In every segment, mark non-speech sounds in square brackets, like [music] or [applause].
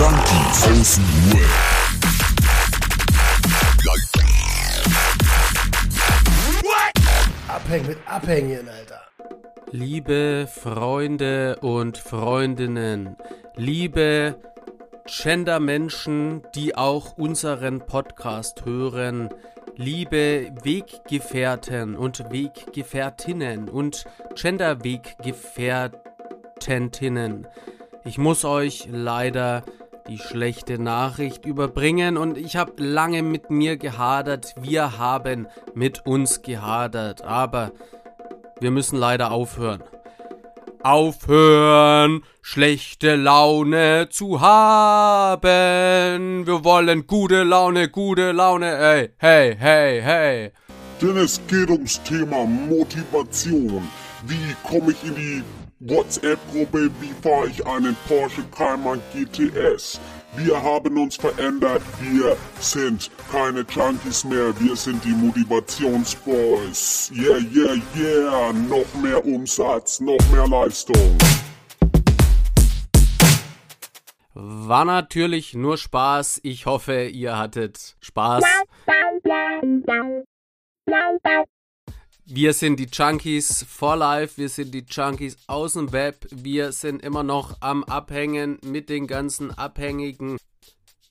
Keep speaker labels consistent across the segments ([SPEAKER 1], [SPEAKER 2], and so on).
[SPEAKER 1] Junkies aus dem Web.
[SPEAKER 2] Abhängen mit Abhängen, Alter.
[SPEAKER 3] Liebe Freunde und Freundinnen, liebe Gender-Menschen, die auch unseren Podcast hören, liebe Weggefährten und Weggefährtinnen und Gender-Weggefährtentinnen, ich muss euch leider die schlechte Nachricht überbringen und ich habe lange mit mir gehadert, wir haben mit uns gehadert, aber wir müssen leider aufhören. Aufhören, schlechte Laune zu haben. Wir wollen gute Laune, gute Laune, ey, hey, hey, hey.
[SPEAKER 1] Denn es geht ums Thema Motivation. Wie komme ich in die WhatsApp-Gruppe? Wie fahre ich einen Porsche Cayman GTS? Wir haben uns verändert. Wir sind keine Junkies mehr. Wir sind die Motivationsboys. Yeah, yeah, yeah. Noch mehr Umsatz, noch mehr Leistung.
[SPEAKER 3] War natürlich nur Spaß. Ich hoffe, ihr hattet Spaß. Wir sind die Junkies for Life, wir sind die Junkies aus dem Web, wir sind immer noch am Abhängen mit den ganzen Abhängigen.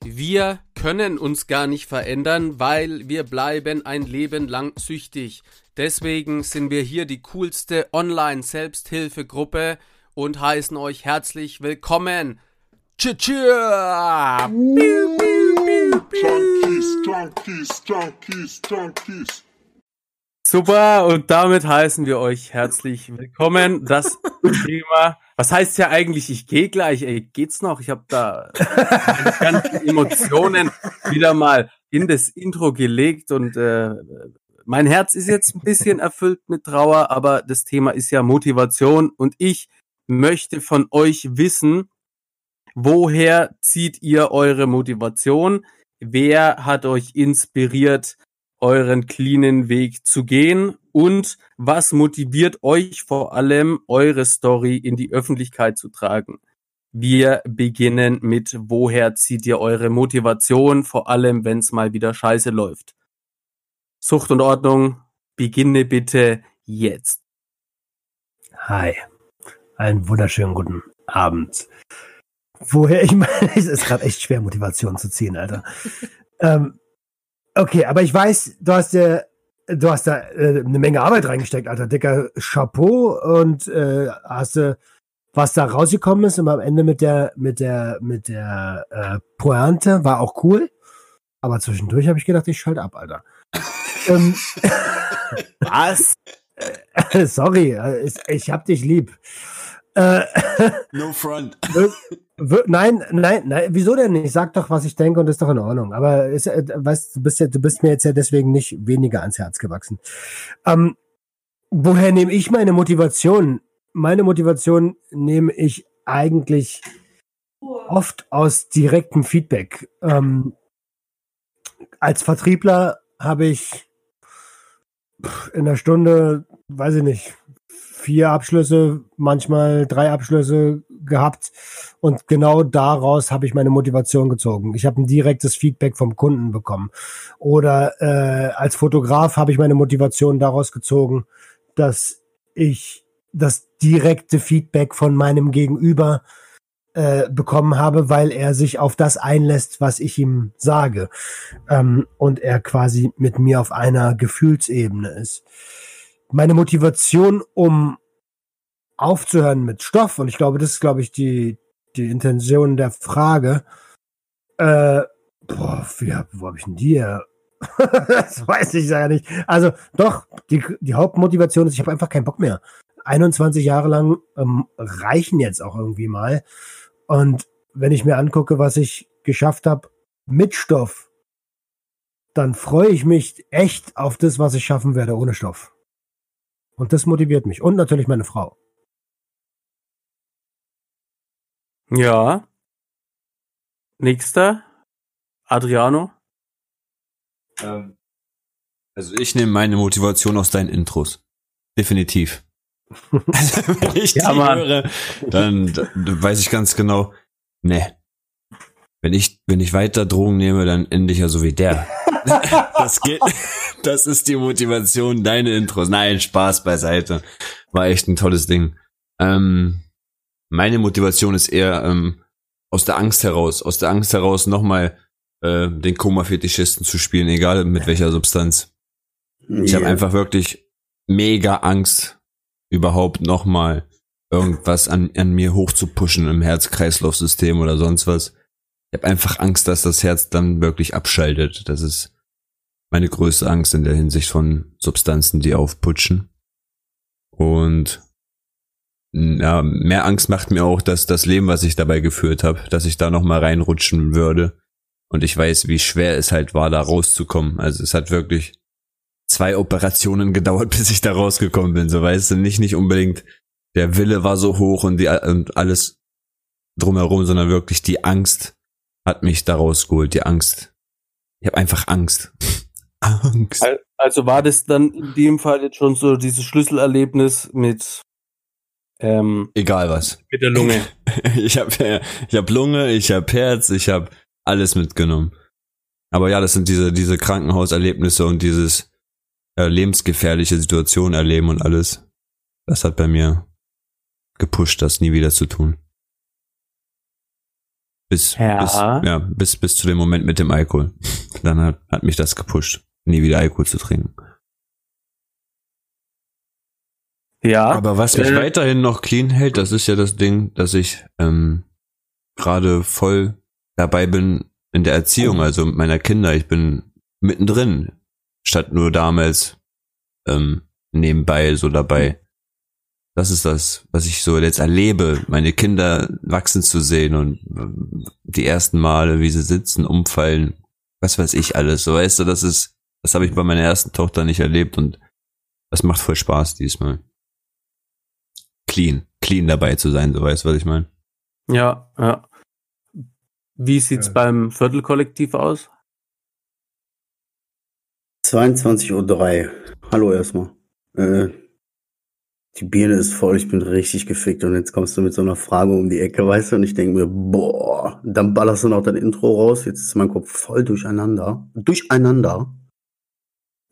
[SPEAKER 3] Wir können uns gar nicht verändern, weil wir bleiben ein Leben lang süchtig. Deswegen sind wir hier die coolste Online-Selbsthilfegruppe und heißen euch herzlich willkommen. Tschüss.
[SPEAKER 1] Junkies, Junkies, Junkies, Junkies.
[SPEAKER 3] Super, und damit heißen wir euch herzlich willkommen. Das Thema, was heißt ja eigentlich, ich gehe gleich, ey, geht's noch? Ich habe da meine ganzen Emotionen wieder mal in das Intro gelegt und äh, mein Herz ist jetzt ein bisschen erfüllt mit Trauer, aber das Thema ist ja Motivation und ich möchte von euch wissen, woher zieht ihr eure Motivation? Wer hat euch inspiriert, euren cleanen Weg zu gehen und was motiviert euch vor allem, eure Story in die Öffentlichkeit zu tragen. Wir beginnen mit, woher zieht ihr eure Motivation, vor allem wenn es mal wieder scheiße läuft. Sucht und Ordnung, beginne bitte jetzt.
[SPEAKER 2] Hi. Einen wunderschönen guten Abend. Woher, [laughs] ich meine, es ist gerade echt schwer, Motivation zu ziehen, Alter. [laughs] ähm, okay, aber ich weiß, du hast ja, du hast da äh, eine Menge Arbeit reingesteckt, Alter. Dicker Chapeau und äh, hast du, was da rausgekommen ist und am Ende mit der, mit der, mit der äh, Pointe war auch cool. Aber zwischendurch habe ich gedacht, ich schalte ab, Alter. [laughs] ähm, was? [laughs] Sorry, äh, ich, ich hab dich lieb.
[SPEAKER 4] No front. [laughs]
[SPEAKER 2] Nein, nein, nein, wieso denn nicht? Sag doch, was ich denke und ist doch in Ordnung. Aber ist, äh, weißt, du bist ja, du bist mir jetzt ja deswegen nicht weniger ans Herz gewachsen. Ähm, woher nehme ich meine Motivation? Meine Motivation nehme ich eigentlich oft aus direktem Feedback. Ähm, als Vertriebler habe ich in der Stunde, weiß ich nicht, vier Abschlüsse, manchmal drei Abschlüsse gehabt und genau daraus habe ich meine Motivation gezogen. Ich habe ein direktes Feedback vom Kunden bekommen. Oder äh, als Fotograf habe ich meine Motivation daraus gezogen, dass ich das direkte Feedback von meinem Gegenüber äh, bekommen habe, weil er sich auf das einlässt, was ich ihm sage. Ähm, und er quasi mit mir auf einer Gefühlsebene ist. Meine Motivation, um aufzuhören mit Stoff, und ich glaube, das ist, glaube ich, die, die Intention der Frage. Äh, boah, wie, hab- wo habe ich denn die her? [laughs] das weiß ich ja nicht. Also doch, die, die Hauptmotivation ist, ich habe einfach keinen Bock mehr. 21 Jahre lang ähm, reichen jetzt auch irgendwie mal. Und wenn ich mir angucke, was ich geschafft habe mit Stoff, dann freue ich mich echt auf das, was ich schaffen werde ohne Stoff. Und das motiviert mich. Und natürlich meine Frau.
[SPEAKER 3] Ja. Nächster. Adriano.
[SPEAKER 4] Ähm, also ich nehme meine Motivation aus deinen Intros. Definitiv. [laughs] Also wenn ich
[SPEAKER 3] Ja,
[SPEAKER 4] die
[SPEAKER 3] Mann.
[SPEAKER 4] höre, dann, dann weiß ich ganz genau, ne. wenn ich, wenn ich weiter Drogen nehme, dann ende ich ja so wie der. [laughs] das geht, das ist die Motivation, deine Intros. Nein, Spaß beiseite. War echt ein tolles Ding. Ähm, meine Motivation ist eher ähm, aus der Angst heraus, aus der Angst heraus nochmal äh, den Koma-Fetischisten zu spielen, egal mit welcher Substanz. Ich habe einfach wirklich mega Angst, überhaupt nochmal irgendwas an, an mir hochzupushen im Herz-Kreislauf-System oder sonst was. Ich habe einfach Angst, dass das Herz dann wirklich abschaltet. Das ist meine größte Angst in der Hinsicht von Substanzen, die aufputschen. Und ja, mehr Angst macht mir auch, dass das Leben, was ich dabei geführt habe, dass ich da noch mal reinrutschen würde. Und ich weiß, wie schwer es halt war, da rauszukommen. Also es hat wirklich zwei Operationen gedauert, [laughs] bis ich da rausgekommen bin. So weißt du, nicht nicht unbedingt der Wille war so hoch und die und alles drumherum, sondern wirklich die Angst hat mich da rausgeholt. Die Angst. Ich habe einfach Angst. [laughs] Angst.
[SPEAKER 3] Also war das dann in dem Fall jetzt schon so dieses Schlüsselerlebnis mit
[SPEAKER 4] ähm, egal was
[SPEAKER 3] mit der Lunge. [laughs]
[SPEAKER 4] ich habe ich hab Lunge, ich habe Herz, ich habe alles mitgenommen. Aber ja, das sind diese diese Krankenhauserlebnisse und dieses äh, lebensgefährliche Situation erleben und alles. Das hat bei mir gepusht, das nie wieder zu tun. Bis, ja. bis, ja, bis, bis zu dem Moment mit dem Alkohol. [laughs] Dann hat, hat mich das gepusht, nie wieder Alkohol zu trinken. Ja. Aber was mich äh, weiterhin noch clean hält, das ist ja das Ding, dass ich ähm, gerade voll dabei bin in der Erziehung, also meiner Kinder. Ich bin mittendrin, statt nur damals ähm, nebenbei so dabei. Das ist das, was ich so jetzt erlebe, meine Kinder wachsen zu sehen und äh, die ersten Male, wie sie sitzen, umfallen, was weiß ich alles. So weißt du, das ist, das habe ich bei meiner ersten Tochter nicht erlebt und das macht voll Spaß diesmal. Clean, clean dabei zu sein, so weißt du, was ich meine.
[SPEAKER 3] Ja, ja. Wie sieht's ja. beim Viertelkollektiv aus?
[SPEAKER 5] 22.03 Uhr. Hallo erstmal. Äh, die Birne ist voll, ich bin richtig gefickt und jetzt kommst du mit so einer Frage um die Ecke, weißt du, und ich denke mir, boah, dann ballerst du noch dein Intro raus, jetzt ist mein Kopf voll durcheinander. Durcheinander.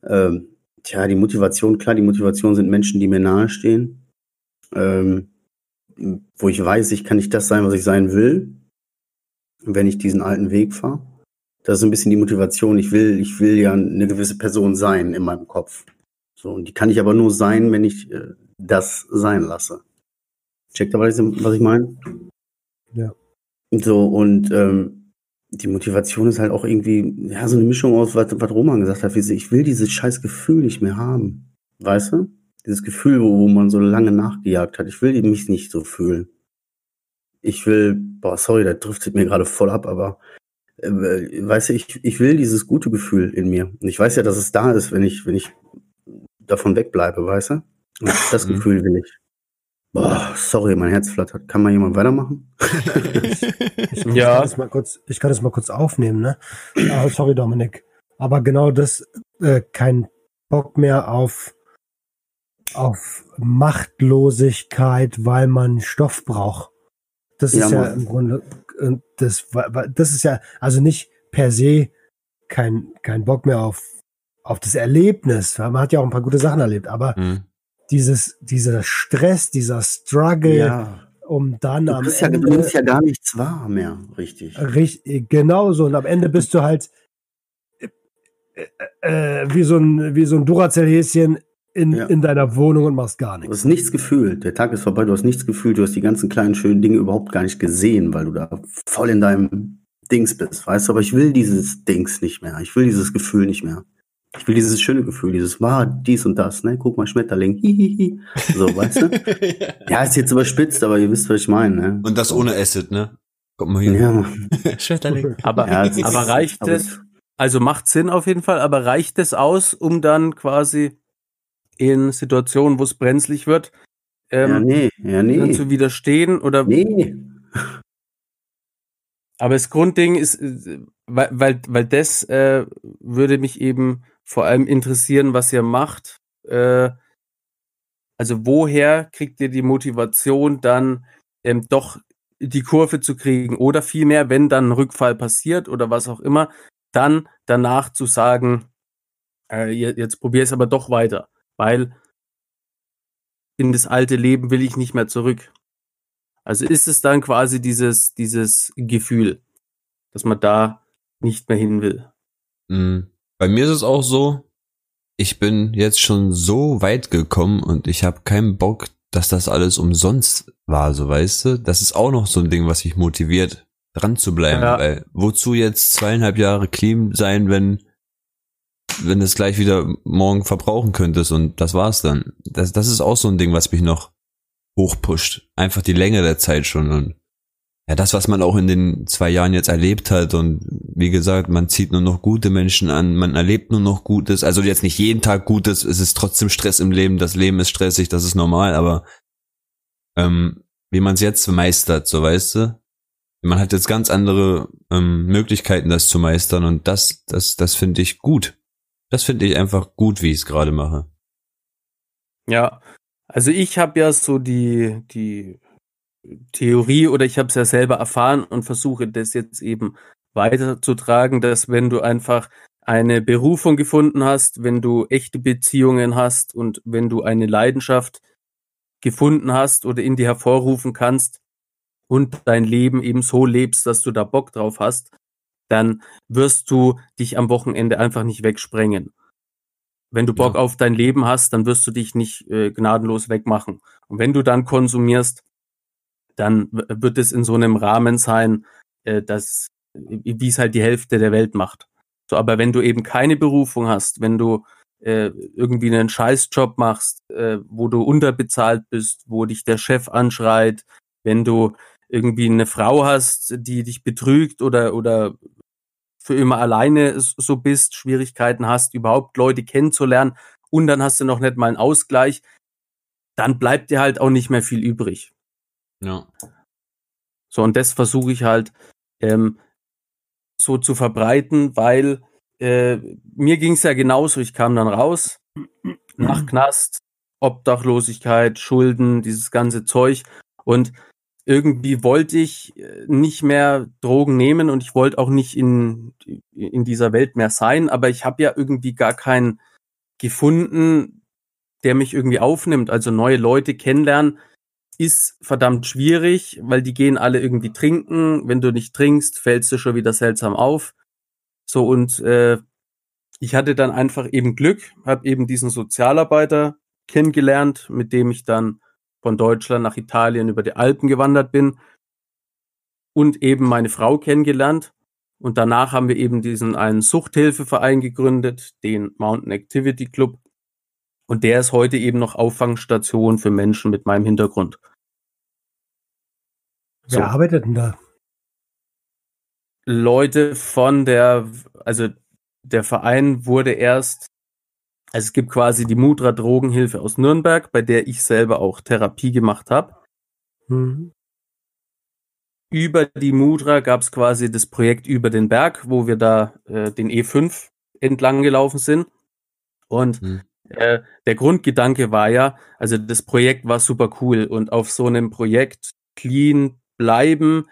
[SPEAKER 5] Ähm, tja, die Motivation, klar, die Motivation sind Menschen, die mir nahestehen. Ähm, wo ich weiß, ich kann nicht das sein, was ich sein will, wenn ich diesen alten Weg fahre. Das ist ein bisschen die Motivation. Ich will, ich will ja eine gewisse Person sein in meinem Kopf. So, und die kann ich aber nur sein, wenn ich äh, das sein lasse. Checkt aber, was ich meine? Ja. So, und ähm, die Motivation ist halt auch irgendwie, ja, so eine Mischung aus, was, was Roman gesagt hat, wie sie, ich will dieses scheiß Gefühl nicht mehr haben. Weißt du? Dieses Gefühl, wo, wo man so lange nachgejagt hat. Ich will mich nicht so fühlen. Ich will, boah, sorry, da driftet mir gerade voll ab, aber äh, weißt du, ich, ich will dieses gute Gefühl in mir. Und ich weiß ja, dass es da ist, wenn ich, wenn ich davon wegbleibe, weißt du? Das mhm. Gefühl will ich. Boah, sorry, mein Herz flattert. Kann mal jemand weitermachen? [laughs]
[SPEAKER 2] ich, ich, ja. Kann das mal kurz, ich kann das mal kurz aufnehmen, ne? Oh, sorry, Dominik. Aber genau das, äh, kein Bock mehr auf, auf Machtlosigkeit, weil man Stoff braucht. Das ja, ist ja im Grunde, äh, das, das ist ja, also nicht per se kein, kein Bock mehr auf, auf das Erlebnis. Man hat ja auch ein paar gute Sachen erlebt, aber mhm. Dieses, dieser Stress, dieser Struggle, ja. um dann
[SPEAKER 5] du
[SPEAKER 2] am
[SPEAKER 5] Ende. Ja, du nimmst ja gar nichts wahr mehr, richtig.
[SPEAKER 2] Richtig, genau so. Und am Ende bist du halt äh, äh, wie so ein, wie so ein Duracell-Häschen in, ja. in deiner Wohnung und machst gar nichts.
[SPEAKER 5] Du hast nichts gefühlt. Der Tag ist vorbei, du hast nichts gefühlt, du hast die ganzen kleinen schönen Dinge überhaupt gar nicht gesehen, weil du da voll in deinem Dings bist, weißt du? Aber ich will dieses Dings nicht mehr. Ich will dieses Gefühl nicht mehr. Ich will dieses schöne Gefühl, dieses war dies und das, ne? Guck mal, Schmetterling, hihihi. So, weißt du? [laughs] ja, ist jetzt überspitzt, aber ihr wisst, was ich meine, ne?
[SPEAKER 4] Und das ohne Acid, ne? Kommt mal hier.
[SPEAKER 5] Ja. [laughs]
[SPEAKER 3] Schmetterling. Aber, ja, aber reicht es? Also macht Sinn auf jeden Fall, aber reicht es aus, um dann quasi in Situationen, wo es brenzlig wird, ähm, ja, nee, ja, nee. zu widerstehen oder.
[SPEAKER 5] Nee.
[SPEAKER 3] Aber das Grundding ist, äh, weil, weil, weil das äh, würde mich eben vor allem interessieren, was ihr macht. Äh, also woher kriegt ihr die Motivation dann ähm, doch die Kurve zu kriegen oder vielmehr, wenn dann ein Rückfall passiert oder was auch immer, dann danach zu sagen, äh, jetzt probier es aber doch weiter, weil in das alte Leben will ich nicht mehr zurück. Also ist es dann quasi dieses, dieses Gefühl, dass man da nicht mehr hin will.
[SPEAKER 4] Mhm. Bei mir ist es auch so, ich bin jetzt schon so weit gekommen und ich habe keinen Bock, dass das alles umsonst war, so weißt du. Das ist auch noch so ein Ding, was mich motiviert, dran zu bleiben. Ja. Weil wozu jetzt zweieinhalb Jahre clean sein, wenn wenn es gleich wieder morgen verbrauchen könntest und das war's dann. Das, das ist auch so ein Ding, was mich noch hochpusht. Einfach die Länge der Zeit schon und ja, das, was man auch in den zwei Jahren jetzt erlebt hat und wie gesagt, man zieht nur noch gute Menschen an, man erlebt nur noch Gutes, also jetzt nicht jeden Tag Gutes, es ist trotzdem Stress im Leben, das Leben ist stressig, das ist normal, aber ähm, wie man es jetzt meistert, so weißt du, man hat jetzt ganz andere ähm, Möglichkeiten, das zu meistern und das, das, das finde ich gut. Das finde ich einfach gut, wie ich es gerade mache.
[SPEAKER 3] Ja, also ich habe ja so die, die Theorie oder ich habe es ja selber erfahren und versuche das jetzt eben weiterzutragen, dass wenn du einfach eine Berufung gefunden hast, wenn du echte Beziehungen hast und wenn du eine Leidenschaft gefunden hast oder in dir hervorrufen kannst und dein Leben eben so lebst, dass du da Bock drauf hast, dann wirst du dich am Wochenende einfach nicht wegsprengen. Wenn du Bock ja. auf dein Leben hast, dann wirst du dich nicht äh, gnadenlos wegmachen. Und wenn du dann konsumierst, dann wird es in so einem Rahmen sein, äh, dass wie es halt die Hälfte der Welt macht. So, aber wenn du eben keine Berufung hast, wenn du äh, irgendwie einen Scheißjob machst, äh, wo du unterbezahlt bist, wo dich der Chef anschreit, wenn du irgendwie eine Frau hast, die dich betrügt oder oder für immer alleine so bist, Schwierigkeiten hast, überhaupt Leute kennenzulernen und dann hast du noch nicht mal einen Ausgleich, dann bleibt dir halt auch nicht mehr viel übrig.
[SPEAKER 4] Ja.
[SPEAKER 3] So, und das versuche ich halt ähm, so zu verbreiten, weil äh, mir ging es ja genauso. Ich kam dann raus [clears throat] nach Knast, Obdachlosigkeit, Schulden, dieses ganze Zeug. Und irgendwie wollte ich äh, nicht mehr Drogen nehmen und ich wollte auch nicht in, in dieser Welt mehr sein, aber ich habe ja irgendwie gar keinen gefunden, der mich irgendwie aufnimmt. Also neue Leute kennenlernen ist verdammt schwierig, weil die gehen alle irgendwie trinken. Wenn du nicht trinkst, fällst du schon wieder seltsam auf. So und äh, ich hatte dann einfach eben Glück, habe eben diesen Sozialarbeiter kennengelernt, mit dem ich dann von Deutschland nach Italien über die Alpen gewandert bin und eben meine Frau kennengelernt. Und danach haben wir eben diesen einen Suchthilfeverein gegründet, den Mountain Activity Club. Und der ist heute eben noch Auffangstation für Menschen mit meinem Hintergrund.
[SPEAKER 2] Wer so. arbeitet denn da?
[SPEAKER 3] Leute von der, also der Verein wurde erst, also es gibt quasi die Mudra Drogenhilfe aus Nürnberg, bei der ich selber auch Therapie gemacht habe. Mhm. Über die Mudra gab es quasi das Projekt über den Berg, wo wir da äh, den E5 entlang gelaufen sind. Und mhm. Äh, der Grundgedanke war ja, also das Projekt war super cool und auf so einem Projekt clean bleiben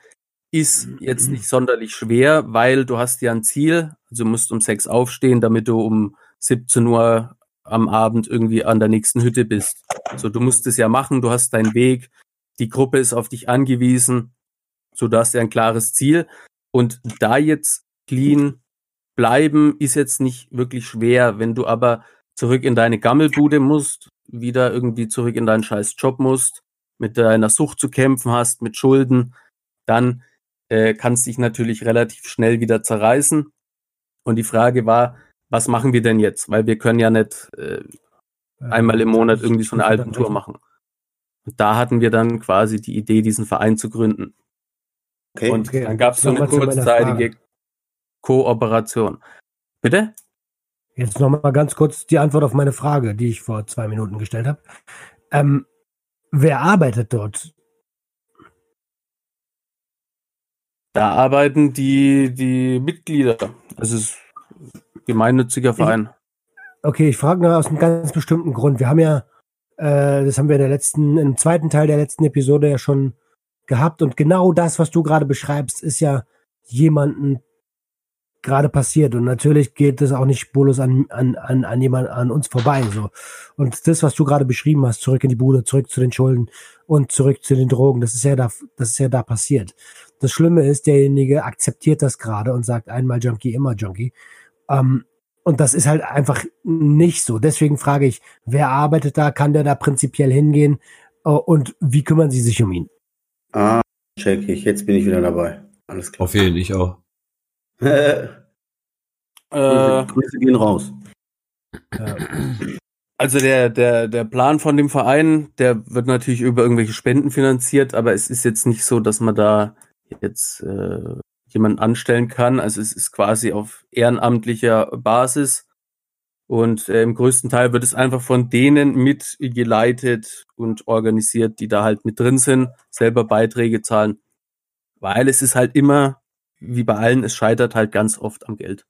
[SPEAKER 3] ist jetzt nicht sonderlich schwer, weil du hast ja ein Ziel. Also du musst um sechs aufstehen, damit du um 17 Uhr am Abend irgendwie an der nächsten Hütte bist. So, du musst es ja machen, du hast deinen Weg, die Gruppe ist auf dich angewiesen, so du hast ja ein klares Ziel. Und da jetzt clean bleiben ist jetzt nicht wirklich schwer. Wenn du aber zurück in deine Gammelbude musst, wieder irgendwie zurück in deinen scheiß Job musst, mit deiner Sucht zu kämpfen hast, mit Schulden, dann äh, kannst dich natürlich relativ schnell wieder zerreißen. Und die Frage war, was machen wir denn jetzt? Weil wir können ja nicht äh, einmal im Monat irgendwie so eine Alpentour machen. Und da hatten wir dann quasi die Idee, diesen Verein zu gründen. Okay. Und okay. dann gab es so eine kurzzeitige Kooperation. Bitte?
[SPEAKER 2] Jetzt nochmal ganz kurz die Antwort auf meine Frage, die ich vor zwei Minuten gestellt habe. Ähm, wer arbeitet dort?
[SPEAKER 3] Da arbeiten die, die Mitglieder. Es ist gemeinnütziger Verein.
[SPEAKER 2] okay, ich frage nur aus einem ganz bestimmten Grund. Wir haben ja, äh, das haben wir in der letzten, im zweiten Teil der letzten Episode ja schon gehabt und genau das, was du gerade beschreibst, ist ja jemanden gerade passiert und natürlich geht es auch nicht spurlos an, an, an, an jemand an uns vorbei so und das was du gerade beschrieben hast zurück in die Bude zurück zu den Schulden und zurück zu den Drogen das ist ja da das ist ja da passiert das Schlimme ist derjenige akzeptiert das gerade und sagt einmal Junkie immer Junkie ähm, und das ist halt einfach nicht so deswegen frage ich wer arbeitet da kann der da prinzipiell hingehen äh, und wie kümmern sie sich um ihn
[SPEAKER 5] Ah, check ich. Jetzt bin ich wieder dabei. Alles klar.
[SPEAKER 4] Auf jeden, ich auch.
[SPEAKER 3] Äh,
[SPEAKER 5] Grüße gehen raus.
[SPEAKER 3] also der, der, der Plan von dem Verein, der wird natürlich über irgendwelche Spenden finanziert, aber es ist jetzt nicht so, dass man da jetzt äh, jemanden anstellen kann. Also es ist quasi auf ehrenamtlicher Basis. Und äh, im größten Teil wird es einfach von denen mitgeleitet und organisiert, die da halt mit drin sind, selber Beiträge zahlen. Weil es ist halt immer, wie bei allen, es scheitert halt ganz oft am Geld.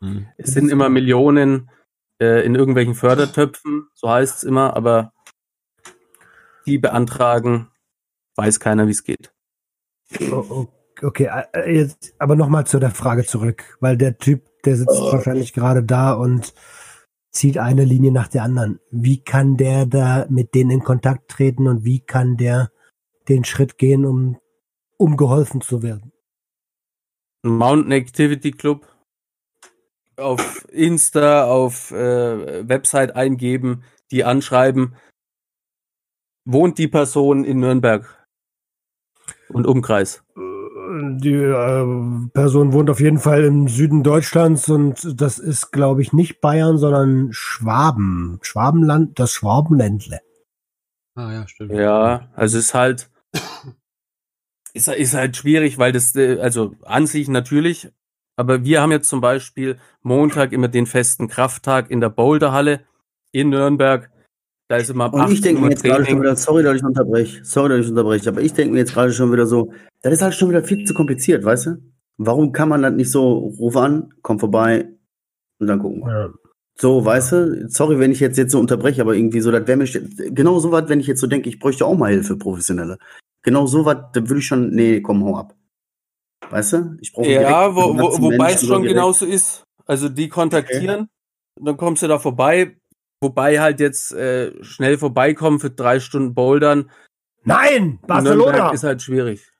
[SPEAKER 4] Hm.
[SPEAKER 3] Es sind immer Millionen äh, in irgendwelchen Fördertöpfen, so heißt es immer, aber die beantragen, weiß keiner, wie es geht.
[SPEAKER 2] Oh, oh, Okay, äh, jetzt aber nochmal zu der Frage zurück, weil der Typ, der sitzt wahrscheinlich gerade da und zieht eine Linie nach der anderen. Wie kann der da mit denen in Kontakt treten und wie kann der den Schritt gehen, um, um geholfen zu werden?
[SPEAKER 3] Mountain Activity Club auf Insta, auf äh, Website eingeben, die anschreiben, wohnt die Person in Nürnberg und Umkreis.
[SPEAKER 2] Die äh, Person wohnt auf jeden Fall im Süden Deutschlands und das ist, glaube ich, nicht Bayern, sondern Schwaben. Schwabenland, das Schwabenländle.
[SPEAKER 4] Ah, ja, stimmt.
[SPEAKER 3] Ja, also ist halt ist, ist halt schwierig, weil das äh, also an sich natürlich, aber wir haben jetzt zum Beispiel Montag immer den festen Krafttag in der Boulderhalle in Nürnberg. Da ist immer ab
[SPEAKER 5] Und ich
[SPEAKER 3] 18
[SPEAKER 5] denke mir jetzt gerade schon wieder, sorry, dass ich unterbreche, sorry, dass ich unterbreche, aber ich denke mir jetzt gerade schon wieder so, das ist halt schon wieder viel zu kompliziert, weißt du? Warum kann man das nicht so, ruf an, komm vorbei und dann gucken wir.
[SPEAKER 2] Ja.
[SPEAKER 5] So, weißt du, sorry, wenn ich jetzt, jetzt so unterbreche, aber irgendwie so, das wäre mir, genau so was, wenn ich jetzt so denke, ich bräuchte auch mal Hilfe, Professionelle. Genau so was, da würde ich schon, nee, komm, hau ab. Weißt du? Ich brauche
[SPEAKER 3] Ja, wo, wo, wobei es schon
[SPEAKER 5] direkt.
[SPEAKER 3] genauso ist. Also die kontaktieren, dann kommst du da vorbei, wobei halt jetzt äh, schnell vorbeikommen für drei Stunden Bouldern.
[SPEAKER 2] Nein, Barcelona.
[SPEAKER 3] Nürnberg ist halt schwierig.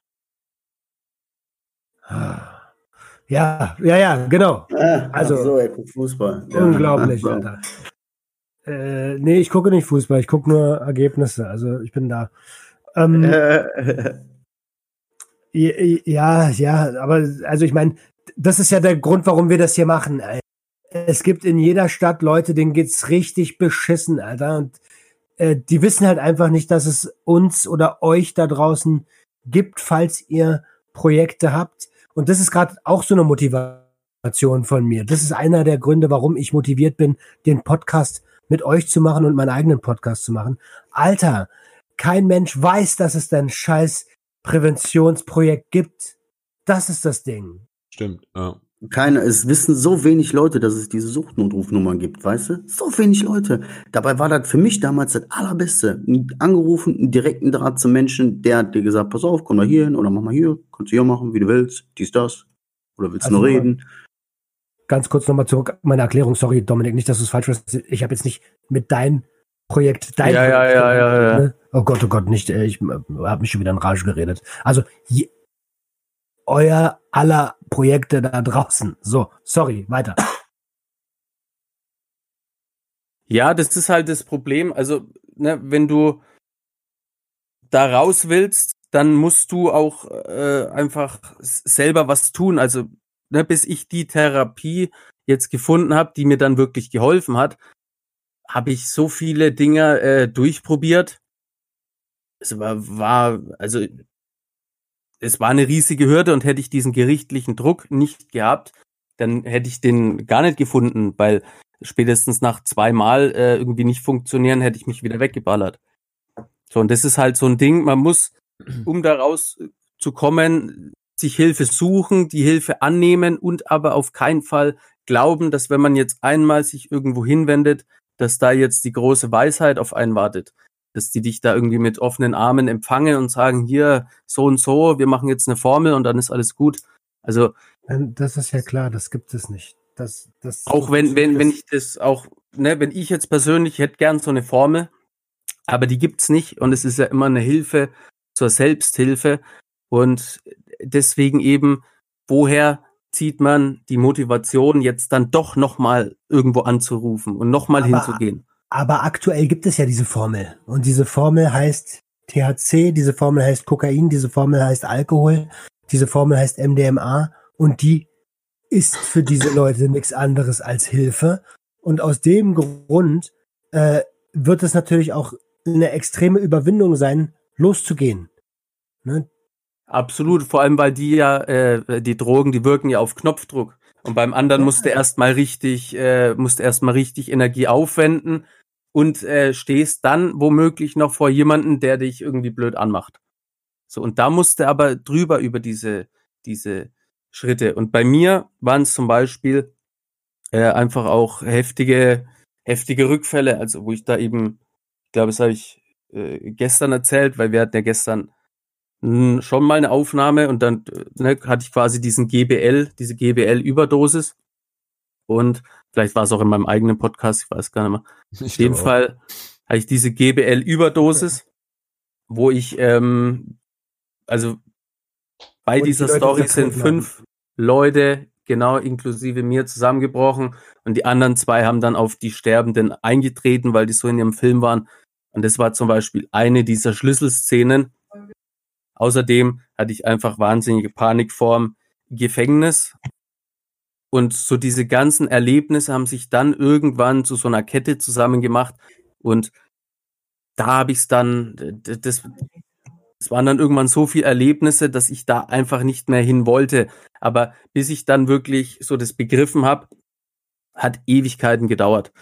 [SPEAKER 2] Ja, ja, ja, genau.
[SPEAKER 5] Ah,
[SPEAKER 2] Also-
[SPEAKER 5] also, so, er guckt Fußball. Ja.
[SPEAKER 2] Unglaublich,
[SPEAKER 5] So. [laughs]
[SPEAKER 2] Alter. Äh, nee, ich gucke nicht Fußball, ich gucke nur Ergebnisse. Also ich bin da. Ähm, [laughs]
[SPEAKER 5] Äh,
[SPEAKER 2] Ja, ja, aber also ich meine, das ist ja der Grund, warum wir das hier machen. Es gibt in jeder Stadt Leute, denen geht's richtig beschissen, Alter. Und äh, die wissen halt einfach nicht, dass es uns oder euch da draußen gibt, falls ihr Projekte habt. Und das ist gerade auch so eine Motivation von mir. Das ist einer der Gründe, warum ich motiviert bin, den Podcast mit euch zu machen und meinen eigenen Podcast zu machen. Alter, kein Mensch weiß, dass es da ein scheiß Präventionsprojekt gibt. Das ist das Ding.
[SPEAKER 4] Stimmt, ja.
[SPEAKER 5] Keine, es wissen so wenig Leute, dass es diese Suchtnotrufnummern gibt, weißt du? So wenig Leute. Dabei war das für mich damals das Allerbeste. Angerufen, einen direkten Draht zum Menschen, der hat dir gesagt, pass auf, komm mal hier hin oder mach mal hier, kannst du hier machen, wie du willst, dies, das. Oder willst du
[SPEAKER 2] Also
[SPEAKER 5] nur reden?
[SPEAKER 2] Ganz kurz nochmal zurück, meine Erklärung, sorry Dominik, nicht, dass du es falsch verstehst. Ich habe jetzt nicht mit deinem Projekt, dein
[SPEAKER 3] Ja, ja,
[SPEAKER 2] Projekt,
[SPEAKER 3] ja, ja, ja.
[SPEAKER 2] ne? Oh Gott, oh Gott, nicht, äh, ich habe mich schon wieder in Rage geredet. Also, je, euer aller Projekte da draußen. So, sorry, weiter.
[SPEAKER 3] Ja, das ist halt das Problem. Also, ne, wenn du da raus willst, dann musst du auch äh, einfach selber was tun. Also, ne, bis ich die Therapie jetzt gefunden habe, die mir dann wirklich geholfen hat, habe ich so viele Dinge äh, durchprobiert. Es war, war, also es war eine riesige Hürde und hätte ich diesen gerichtlichen Druck nicht gehabt, dann hätte ich den gar nicht gefunden, weil spätestens nach zweimal äh, irgendwie nicht funktionieren, hätte ich mich wieder weggeballert. So, und das ist halt so ein Ding, man muss, [clears throat] um da raus zu kommen, sich Hilfe suchen, die Hilfe annehmen und aber auf keinen Fall glauben, dass wenn man jetzt einmal sich irgendwo hinwendet, dass da jetzt die große Weisheit auf einen wartet. dass die dich da irgendwie mit offenen Armen empfangen und sagen, hier, so und so, wir machen jetzt eine Formel und dann ist alles gut. Also
[SPEAKER 2] Das ist ja klar, das gibt es nicht. Das, das,
[SPEAKER 3] auch wenn, wenn, wenn ich das auch, ne, wenn ich jetzt persönlich hätte gern so eine Formel, aber die gibt's nicht und es ist ja immer eine Hilfe zur Selbsthilfe und deswegen eben, woher zieht man die Motivation, jetzt dann doch nochmal irgendwo anzurufen und nochmal hinzugehen?
[SPEAKER 2] Aber aktuell gibt es ja diese Formel. Und diese Formel heißt THC, diese Formel heißt Kokain, diese Formel heißt Alkohol, diese Formel heißt MDMA und die ist für diese Leute nichts anderes als Hilfe. Und aus dem Grund äh, wird es natürlich auch eine extreme Überwindung sein, loszugehen. Ne?
[SPEAKER 3] Absolut, vor allem weil die ja, äh, die Drogen, die wirken ja auf Knopfdruck. Und beim anderen musste erstmal richtig, äh, musste erstmal richtig Energie aufwenden und äh, stehst dann womöglich noch vor jemanden, der dich irgendwie blöd anmacht. So, und da musste aber drüber über diese, diese Schritte. Und bei mir waren es zum Beispiel äh, einfach auch heftige, heftige Rückfälle, also wo ich da eben, ich glaube, das habe ich äh, gestern erzählt, weil wir hatten ja gestern schon mal eine Aufnahme und dann äh, ne, hatte ich quasi diesen GBL, diese GBL-Überdosis. Und vielleicht war es auch in meinem eigenen Podcast, ich weiß gar nicht mehr.
[SPEAKER 4] Ich
[SPEAKER 3] Auf jeden
[SPEAKER 4] glaub auch.
[SPEAKER 3] Fall hatte ich diese GBL-Überdosis, wo ich, ähm, also bei
[SPEAKER 2] die
[SPEAKER 3] dieser
[SPEAKER 2] Leute
[SPEAKER 3] Story sind fünf Leute, genau inklusive mir, zusammengebrochen und die anderen zwei haben dann auf die Sterbenden eingetreten, weil die so in ihrem Film waren. Und das war zum Beispiel eine dieser Schlüsselszenen. Außerdem hatte ich einfach wahnsinnige Panik vorm Gefängnis. Und so diese ganzen Erlebnisse haben sich dann irgendwann zu so einer Kette zusammengemacht. Und da habe ich es dann, das, es waren dann irgendwann so viele Erlebnisse, dass ich da einfach nicht mehr hin wollte. Aber bis ich dann wirklich so das begriffen habe, hat Ewigkeiten gedauert.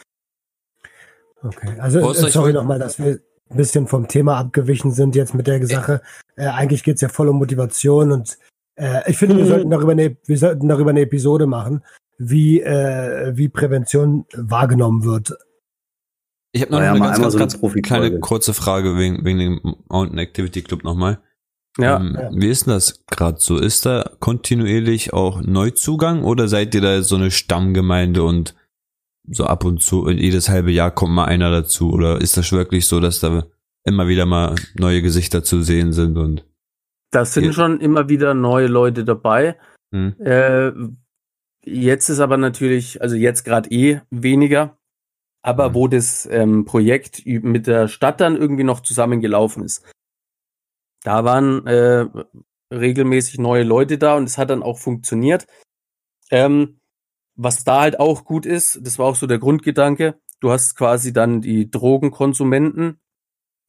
[SPEAKER 2] Okay, also äh, sorry nochmal, dass wir ein bisschen vom Thema abgewichen sind jetzt mit der Sache. Äh, eigentlich geht's ja voll um Motivation und äh, ich finde, wir
[SPEAKER 5] Mhm.
[SPEAKER 2] sollten darüber eine, wir sollten darüber eine Episode machen, wie, äh, wie Prävention wahrgenommen wird.
[SPEAKER 4] Ich habe noch
[SPEAKER 5] ja
[SPEAKER 4] eine ganz,
[SPEAKER 5] einmal
[SPEAKER 4] ganz,
[SPEAKER 5] so eine
[SPEAKER 4] ganz kleine kurze Frage wegen, wegen dem Mountain Activity Club nochmal.
[SPEAKER 3] Ja,
[SPEAKER 4] Ähm,
[SPEAKER 2] Ja.
[SPEAKER 4] Wie ist denn das gerade so? Ist da kontinuierlich auch Neuzugang oder seid ihr da so eine Stammgemeinde und so ab und zu, jedes halbe Jahr kommt mal einer dazu? Oder ist das wirklich so, dass da immer wieder mal neue Gesichter zu sehen sind und
[SPEAKER 3] da sind schon immer wieder neue Leute dabei.
[SPEAKER 4] hm?
[SPEAKER 3] Äh, jetzt ist aber natürlich, also jetzt gerade eh weniger, aber
[SPEAKER 4] Mhm.
[SPEAKER 3] wo das ähm, Projekt mit der Stadt dann irgendwie noch zusammengelaufen ist, da waren äh, regelmäßig neue Leute da und es hat dann auch funktioniert. Ähm, was da halt auch gut ist, das war auch so der Grundgedanke, du hast quasi dann die Drogenkonsumenten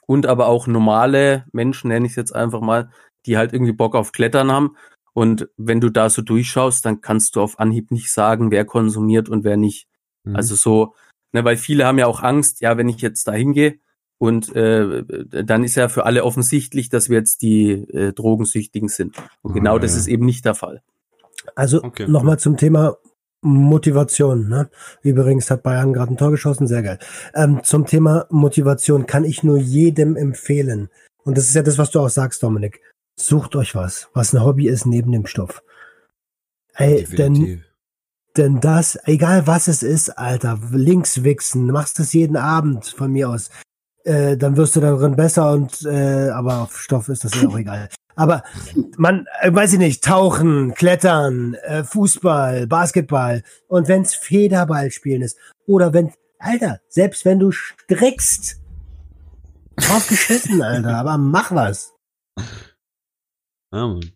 [SPEAKER 3] und aber auch normale Menschen, nenne ich es jetzt einfach mal, die halt irgendwie Bock auf Klettern haben. Und wenn du da so durchschaust, dann kannst du auf Anhieb nicht sagen, wer konsumiert und wer nicht.
[SPEAKER 4] Hm.
[SPEAKER 3] Also so, ne, weil viele haben ja auch Angst, ja, wenn ich jetzt da hingehe und äh, dann ist ja für alle offensichtlich, dass wir jetzt die äh, Drogensüchtigen sind. Und
[SPEAKER 4] Ah,
[SPEAKER 3] genau
[SPEAKER 4] ja,
[SPEAKER 3] das ist eben nicht der Fall.
[SPEAKER 2] Also
[SPEAKER 4] Okay.
[SPEAKER 2] nochmal zum Thema Motivation. Ne? Übrigens hat Bayern gerade ein Tor geschossen, sehr geil. Ähm, zum Thema Motivation kann ich nur jedem empfehlen. Und das ist ja das, was du auch sagst, Dominik. Sucht euch was, was ein Hobby ist neben dem Stoff. Ey, denn,
[SPEAKER 4] Definitiv.
[SPEAKER 2] denn das, egal was es ist, Alter, links wichsen, machst das jeden Abend von mir aus. Äh, dann wirst du darin besser und äh, aber auf Stoff ist das ja auch [laughs] egal. Aber man, äh, weiß ich nicht, tauchen, klettern, äh, Fußball, Basketball und wenn's Federball spielen ist oder wenn, Alter, selbst wenn du strickst, drauf geschissen, Alter, aber mach was.
[SPEAKER 4] Ja, Mann.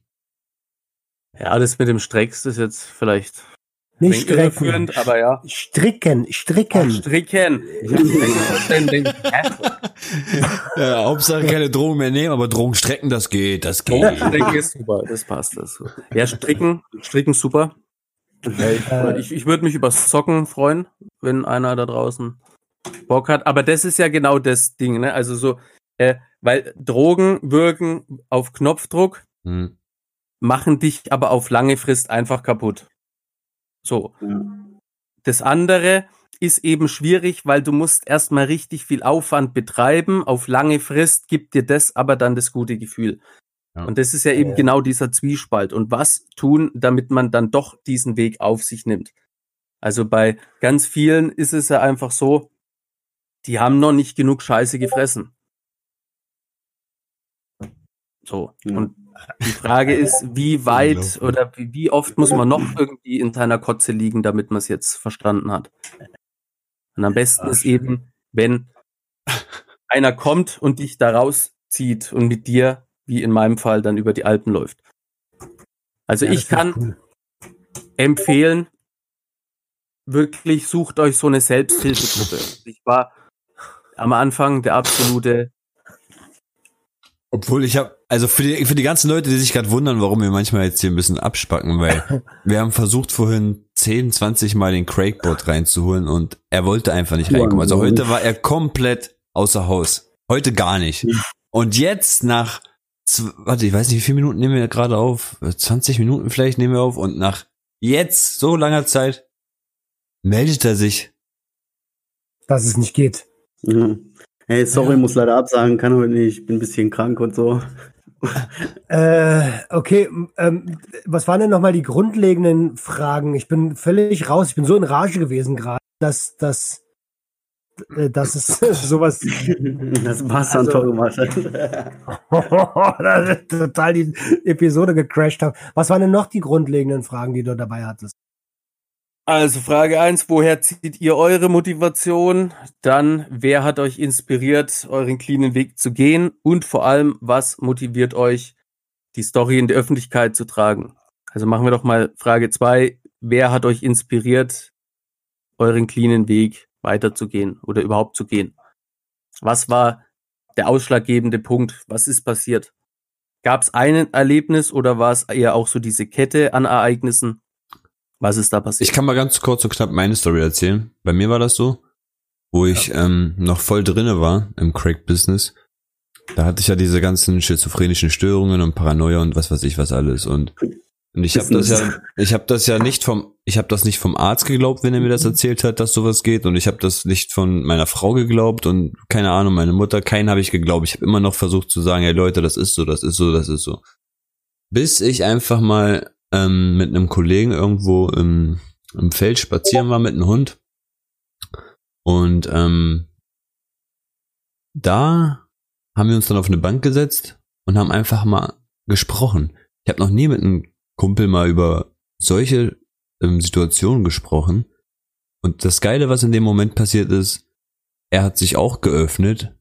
[SPEAKER 3] Ja, das mit dem Strecks ist jetzt vielleicht
[SPEAKER 2] Nicht strecken.
[SPEAKER 3] irreführend, aber ja.
[SPEAKER 2] Stricken, stricken.
[SPEAKER 3] Ach, Stricken. [laughs]
[SPEAKER 4] Ja, Hauptsache keine Drogen mehr nehmen, aber Drogen strecken, das geht, das geht.
[SPEAKER 3] Oh, Stricken ist super, das passt. Das. Ja, Stricken, Stricken super. Ja, ich ich, würde mich übers Zocken freuen, wenn einer da draußen Bock hat. Aber das ist ja genau das Ding, ne? Also so, äh, weil Drogen wirken auf Knopfdruck,
[SPEAKER 4] Hm.
[SPEAKER 3] machen dich aber auf lange Frist einfach kaputt. So.
[SPEAKER 5] Ja.
[SPEAKER 3] Das andere ist eben schwierig, weil du musst erstmal richtig viel Aufwand betreiben. Auf lange Frist gibt dir das aber dann das gute Gefühl.
[SPEAKER 4] Ja.
[SPEAKER 3] Und das ist ja eben
[SPEAKER 2] Ja.
[SPEAKER 3] genau dieser Zwiespalt. Und was tun, damit man dann doch diesen Weg auf sich nimmt? Also bei ganz vielen ist es ja einfach so, die haben noch nicht genug Scheiße gefressen. So.
[SPEAKER 5] Ja.
[SPEAKER 3] Und die Frage ist, wie [laughs] weit oder wie, wie oft muss man noch irgendwie in seiner Kotze liegen, damit man es jetzt verstanden hat? Und am besten ist eben, wenn einer kommt und dich da rauszieht und mit dir, wie in meinem Fall, dann über die Alpen läuft. Also
[SPEAKER 2] Ja,
[SPEAKER 3] ich kann
[SPEAKER 2] cool.
[SPEAKER 3] empfehlen, wirklich sucht euch so eine Selbsthilfegruppe. Ich war am Anfang der absolute,
[SPEAKER 4] Obwohl ich habe, also für die, für die ganzen Leute, die sich gerade wundern, warum wir manchmal jetzt hier ein bisschen abspacken, weil [laughs] wir haben versucht vorhin 10, 20 Mal den Craigbot reinzuholen und er wollte einfach nicht reinkommen. Also heute war er komplett außer Haus. Heute gar nicht. Und jetzt nach, warte, ich weiß nicht, wie viele Minuten nehmen wir gerade auf? 20 Minuten vielleicht nehmen wir auf und nach jetzt so langer Zeit meldet er sich.
[SPEAKER 2] Dass es nicht geht.
[SPEAKER 5] Mhm. Hey, sorry, muss leider absagen, kann heute nicht, ich bin ein bisschen krank und so.
[SPEAKER 2] Äh, okay, ähm, was waren denn nochmal die grundlegenden Fragen? Ich bin völlig raus. Ich bin so in Rage gewesen gerade, dass, dass, äh, dass es [laughs] sowas
[SPEAKER 5] Das dann
[SPEAKER 2] Also-
[SPEAKER 5] toll gemacht. hat.
[SPEAKER 2] total die Episode gecrashed haben. Was waren denn noch die grundlegenden Fragen, die du dabei hattest?
[SPEAKER 3] Also Frage eins: woher zieht ihr eure Motivation? Dann, wer hat euch inspiriert, euren cleanen Weg zu gehen? Und vor allem, was motiviert euch, die Story in die Öffentlichkeit zu tragen? Also machen wir doch mal Frage zwei: wer hat euch inspiriert, euren cleanen Weg weiterzugehen oder überhaupt zu gehen? Was war der ausschlaggebende Punkt? Was ist passiert? Gab es ein Erlebnis oder war es eher auch so diese Kette an Ereignissen? Was ist da passiert?
[SPEAKER 4] Ich kann mal ganz kurz und knapp meine Story erzählen. Bei mir war das so, wo ich ähm, noch voll drinne war im Crack-Business. Da hatte ich ja diese ganzen schizophrenischen Störungen und Paranoia und was weiß ich was alles. Und, und ich habe das ja, ich habe das ja nicht vom, ich habe das nicht vom Arzt geglaubt, wenn er mir das erzählt hat, dass sowas geht. Und ich habe das nicht von meiner Frau geglaubt und keine Ahnung, meine Mutter, keinen habe ich geglaubt. Ich habe immer noch versucht zu sagen, hey Leute, das ist so, das ist so, das ist so. Bis ich einfach mal ähm, mit einem Kollegen irgendwo im, im Feld spazieren war mit einem Hund. Und ähm, da haben wir uns dann auf eine Bank gesetzt und haben einfach mal gesprochen. Ich habe noch nie mit einem Kumpel mal über solche ähm, Situationen gesprochen. Und das Geile, was in dem Moment passiert ist, er hat sich auch geöffnet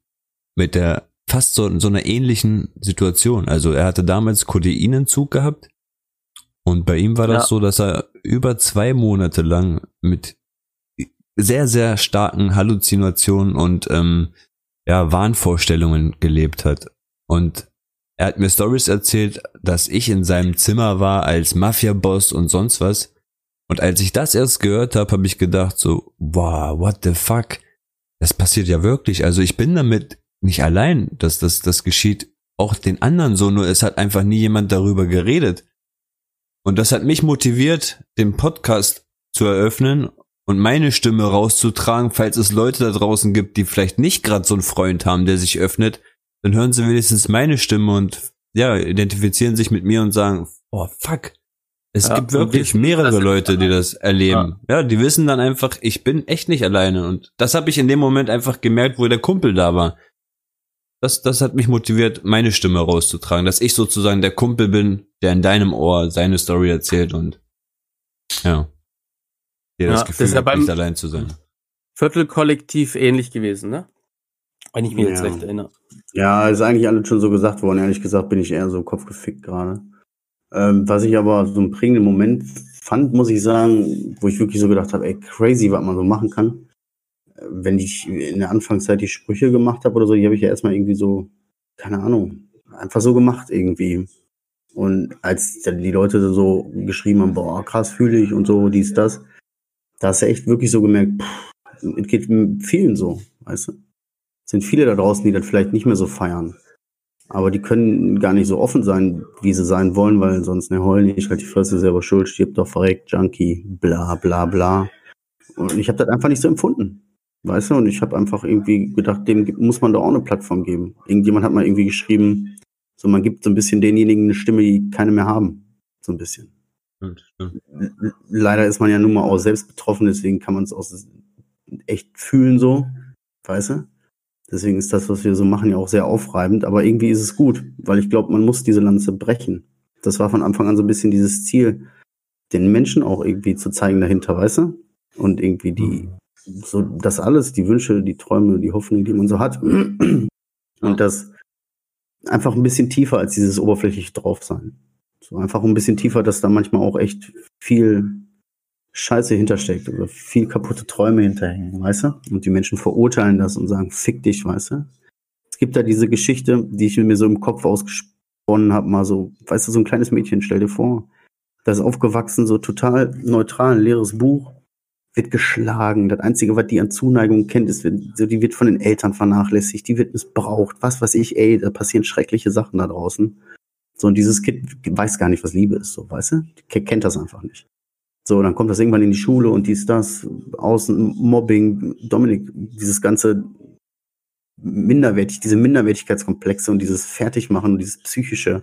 [SPEAKER 4] mit der fast so, so einer ähnlichen Situation. Also er hatte damals Kodeinentzug gehabt und bei ihm war das
[SPEAKER 3] Ja.
[SPEAKER 4] so, dass er über zwei Monate lang mit sehr, sehr starken Halluzinationen und ähm, ja, Wahnvorstellungen gelebt hat. Und er hat mir Stories erzählt, dass ich in seinem Zimmer war als Mafia-Boss und sonst was. Und als ich das erst gehört habe, habe ich gedacht so, wow, what the fuck? Das passiert ja wirklich. Also ich bin damit nicht allein, dass das, das geschieht auch den anderen so, nur es hat einfach nie jemand darüber geredet. Und das hat mich motiviert, den Podcast zu eröffnen und meine Stimme rauszutragen, falls es Leute da draußen gibt, die vielleicht nicht gerade so einen Freund haben, der sich öffnet, dann hören sie wenigstens meine Stimme und ja, identifizieren sich mit mir und sagen, oh fuck, es
[SPEAKER 3] Ja,
[SPEAKER 4] gibt wirklich mehrere Leute, die das erleben. Ja. die wissen dann einfach, ich bin echt nicht alleine und das habe ich in dem Moment einfach gemerkt, wo der Kumpel da war. Das, das hat mich motiviert, meine Stimme rauszutragen, dass ich sozusagen der Kumpel bin, der in deinem Ohr seine Story erzählt und ja, dir
[SPEAKER 3] Ja,
[SPEAKER 4] das
[SPEAKER 3] das
[SPEAKER 4] Gefühl
[SPEAKER 3] ist ja
[SPEAKER 4] hat, nicht allein zu sein.
[SPEAKER 3] Viertelkollektiv ähnlich gewesen, ne? Wenn ich mich jetzt
[SPEAKER 5] Ja.
[SPEAKER 3] recht erinnere.
[SPEAKER 5] Ja, ist eigentlich alles schon so gesagt worden. Ehrlich gesagt bin ich eher so kopfgefickt gerade. Ähm, was ich aber so einen prägenden Moment fand, muss ich sagen, wo ich wirklich so gedacht habe, ey, crazy, was man so machen kann. Wenn ich in der Anfangszeit die Sprüche gemacht habe oder so, die habe ich ja erstmal irgendwie so, keine Ahnung, einfach so gemacht irgendwie. Und als dann die Leute so geschrieben haben, boah, krass fühle ich und so, dies, das, da hast du echt wirklich so gemerkt, es geht vielen so, weißt du sind viele da draußen, die das vielleicht nicht mehr so feiern. Aber die können gar nicht so offen sein, wie sie sein wollen, weil sonst ne heulen nicht, halt die Fresse selber schuld, stirbt doch verreckt, Junkie, bla bla bla. Und ich habe das einfach nicht so empfunden. Weißt du, und ich habe einfach irgendwie gedacht, dem muss man da auch eine Plattform geben. Irgendjemand hat mal irgendwie geschrieben, so man gibt so ein bisschen denjenigen eine Stimme, die keine mehr haben. So ein bisschen.
[SPEAKER 4] Stimmt, stimmt.
[SPEAKER 5] L- Leider ist man ja nun mal auch selbst betroffen, deswegen kann man es auch echt fühlen so, weißt du? Deswegen ist das, was wir so machen, ja auch sehr aufreibend, aber irgendwie ist es gut, weil ich glaube, man muss diese Lanze brechen. Das war von Anfang an so ein bisschen dieses Ziel, den Menschen auch irgendwie zu zeigen dahinter, weißt du? Und irgendwie die, so das alles, die Wünsche, die Träume, die Hoffnung, die man so hat. Und das einfach ein bisschen tiefer als dieses oberflächlich drauf sein. So einfach ein bisschen tiefer, dass da manchmal auch echt viel Scheiße hintersteckt oder viel kaputte Träume hinterhängen, weißt du? Und die Menschen verurteilen das und sagen, fick dich, weißt du? Es gibt da diese Geschichte, die ich mir so im Kopf ausgesponnen habe, mal so, weißt du, so ein kleines Mädchen, stell dir vor, das ist aufgewachsen, so total neutral, ein leeres Buch, wird geschlagen. Das Einzige, was die an Zuneigung kennt, ist, die wird von den Eltern vernachlässigt, die wird missbraucht, was weiß ich, ey, da passieren schreckliche Sachen da draußen. So, und dieses Kind weiß gar nicht, was Liebe ist, so, weißt du? Die kennt das einfach nicht. So, dann kommt das irgendwann in die Schule und dies, das, Außen, Mobbing, Dominik, dieses ganze minderwertig, diese Minderwertigkeitskomplexe und dieses Fertigmachen und dieses psychische,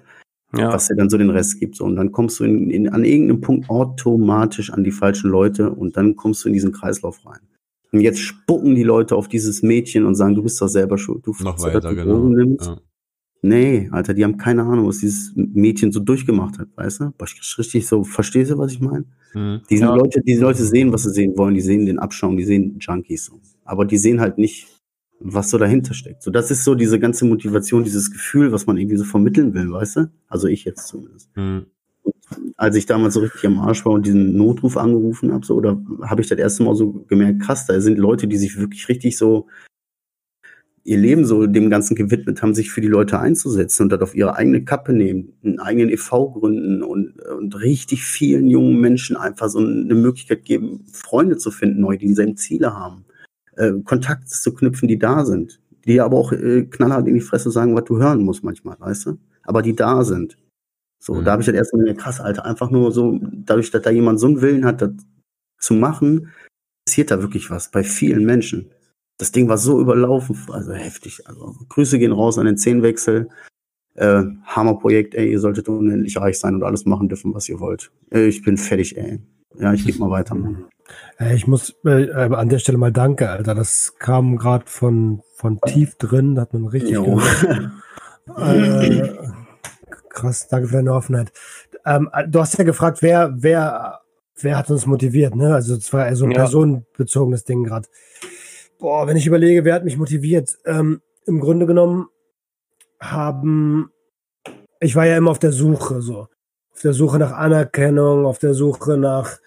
[SPEAKER 3] Ja.
[SPEAKER 5] was dir dann so den Rest gibt. So, und dann kommst du in, in, an irgendeinem Punkt automatisch an die falschen Leute und dann kommst du in diesen Kreislauf rein. Und jetzt spucken die Leute auf dieses Mädchen und sagen, du bist doch selber schuld. Du
[SPEAKER 4] Noch weiter,
[SPEAKER 5] du
[SPEAKER 4] genau.
[SPEAKER 5] Nimmst.
[SPEAKER 4] Ja.
[SPEAKER 5] Nee, Alter, die haben keine Ahnung, was dieses Mädchen so durchgemacht hat, weißt du? Richtig so, verstehst du, was ich meine?
[SPEAKER 4] Mhm.
[SPEAKER 5] Die
[SPEAKER 3] Ja.
[SPEAKER 5] Leute, die Leute sehen, was sie sehen wollen, die sehen den Abschaum, die sehen Junkies so. Aber die sehen halt nicht, was so dahinter steckt. So, das ist so diese ganze Motivation, dieses Gefühl, was man irgendwie so vermitteln will, weißt du? Also ich jetzt zumindest.
[SPEAKER 4] Mhm.
[SPEAKER 5] Als ich damals so richtig am Arsch war und diesen Notruf angerufen habe, so, oder habe ich das erste Mal so gemerkt, krass, da sind Leute, die sich wirklich richtig so ihr Leben so dem Ganzen gewidmet haben, sich für die Leute einzusetzen und das auf ihre eigene Kappe nehmen, einen eigenen e.V. gründen und, und richtig vielen jungen Menschen einfach so eine Möglichkeit geben, Freunde zu finden, neu, die dieselben Ziele haben, äh, Kontakte zu knüpfen, die da sind, die aber auch äh, knallhart in die Fresse sagen, was du hören musst manchmal, weißt du? Aber die da sind. So,
[SPEAKER 4] Mhm.
[SPEAKER 5] da habe ich das erstmal krass, Alter, einfach nur so, dadurch, dass da jemand so einen Willen hat, das zu machen, passiert da wirklich was bei vielen Menschen. Das Ding war so überlaufen, also heftig. Also Grüße gehen raus an den Zehnwechsel. Äh, Hammerprojekt, ey, ihr solltet unendlich reich sein und alles machen dürfen, was ihr wollt. Äh, ich bin fertig, ey. Ja, ich gebe mal weiter. Mann.
[SPEAKER 2] Äh, Ich muss äh, äh, an der Stelle mal danke, Alter. Das kam gerade von, von tief drin, hat man richtig [laughs] äh, krass, danke für deine Offenheit. Ähm, äh, du hast ja gefragt, wer, wer, wer hat uns motiviert, ne? Also es war so ein
[SPEAKER 3] Ja.
[SPEAKER 2] personenbezogenes Ding gerade. Boah, wenn ich überlege, wer hat mich motiviert? Ähm, Im Grunde genommen haben, ich war ja immer auf der Suche, so. Auf der Suche nach Anerkennung, auf der Suche nach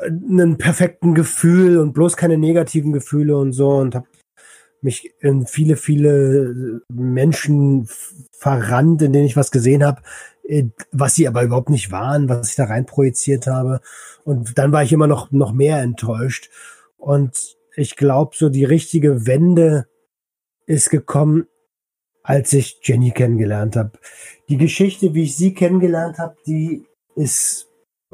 [SPEAKER 2] äh, einem perfekten Gefühl und bloß keine negativen Gefühle und so und habe mich in viele, viele Menschen f- verrannt, in denen ich was gesehen habe, äh, was sie aber überhaupt nicht waren, was ich da rein projiziert habe. Und dann war ich immer noch, noch mehr enttäuscht. Und ich glaube, so die richtige Wende ist gekommen, als ich Jenny kennengelernt habe. Die Geschichte, wie ich sie kennengelernt habe, die ist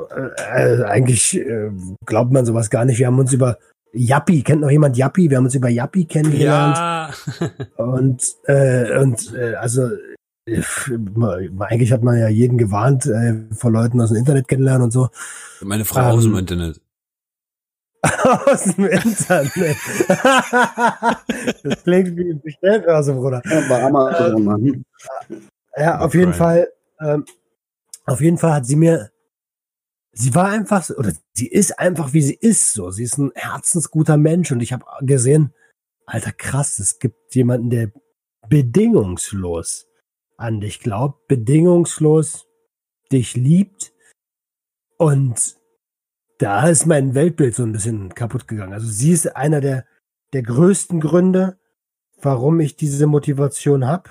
[SPEAKER 2] äh, eigentlich äh, glaubt man sowas gar nicht. Wir haben uns über Yappi, kennt noch jemand Yappi? Wir haben uns über Yappi kennengelernt.
[SPEAKER 4] Ja.
[SPEAKER 2] Und, äh, und äh, also äh, eigentlich hat man ja jeden gewarnt äh, vor Leuten aus dem Internet kennenlernen und so.
[SPEAKER 4] Meine Frau
[SPEAKER 2] Ähm, [laughs]
[SPEAKER 4] aus dem Internet.
[SPEAKER 2] aus [laughs] dem Internet. das klingt wie ein Bestellbörse, Bruder.
[SPEAKER 5] Ja, bei Amazon, Mann.
[SPEAKER 2] Ja, auf jeden. Fall, ähm, auf jeden Fall hat sie mir, sie war einfach, oder sie ist einfach, wie sie ist, so. Sie ist ein herzensguter Mensch und ich habe gesehen, alter krass, es gibt jemanden, der bedingungslos an dich glaubt, bedingungslos dich liebt und da ist mein Weltbild so ein bisschen kaputt gegangen. Also sie ist einer der, der größten Gründe, warum ich diese Motivation habe.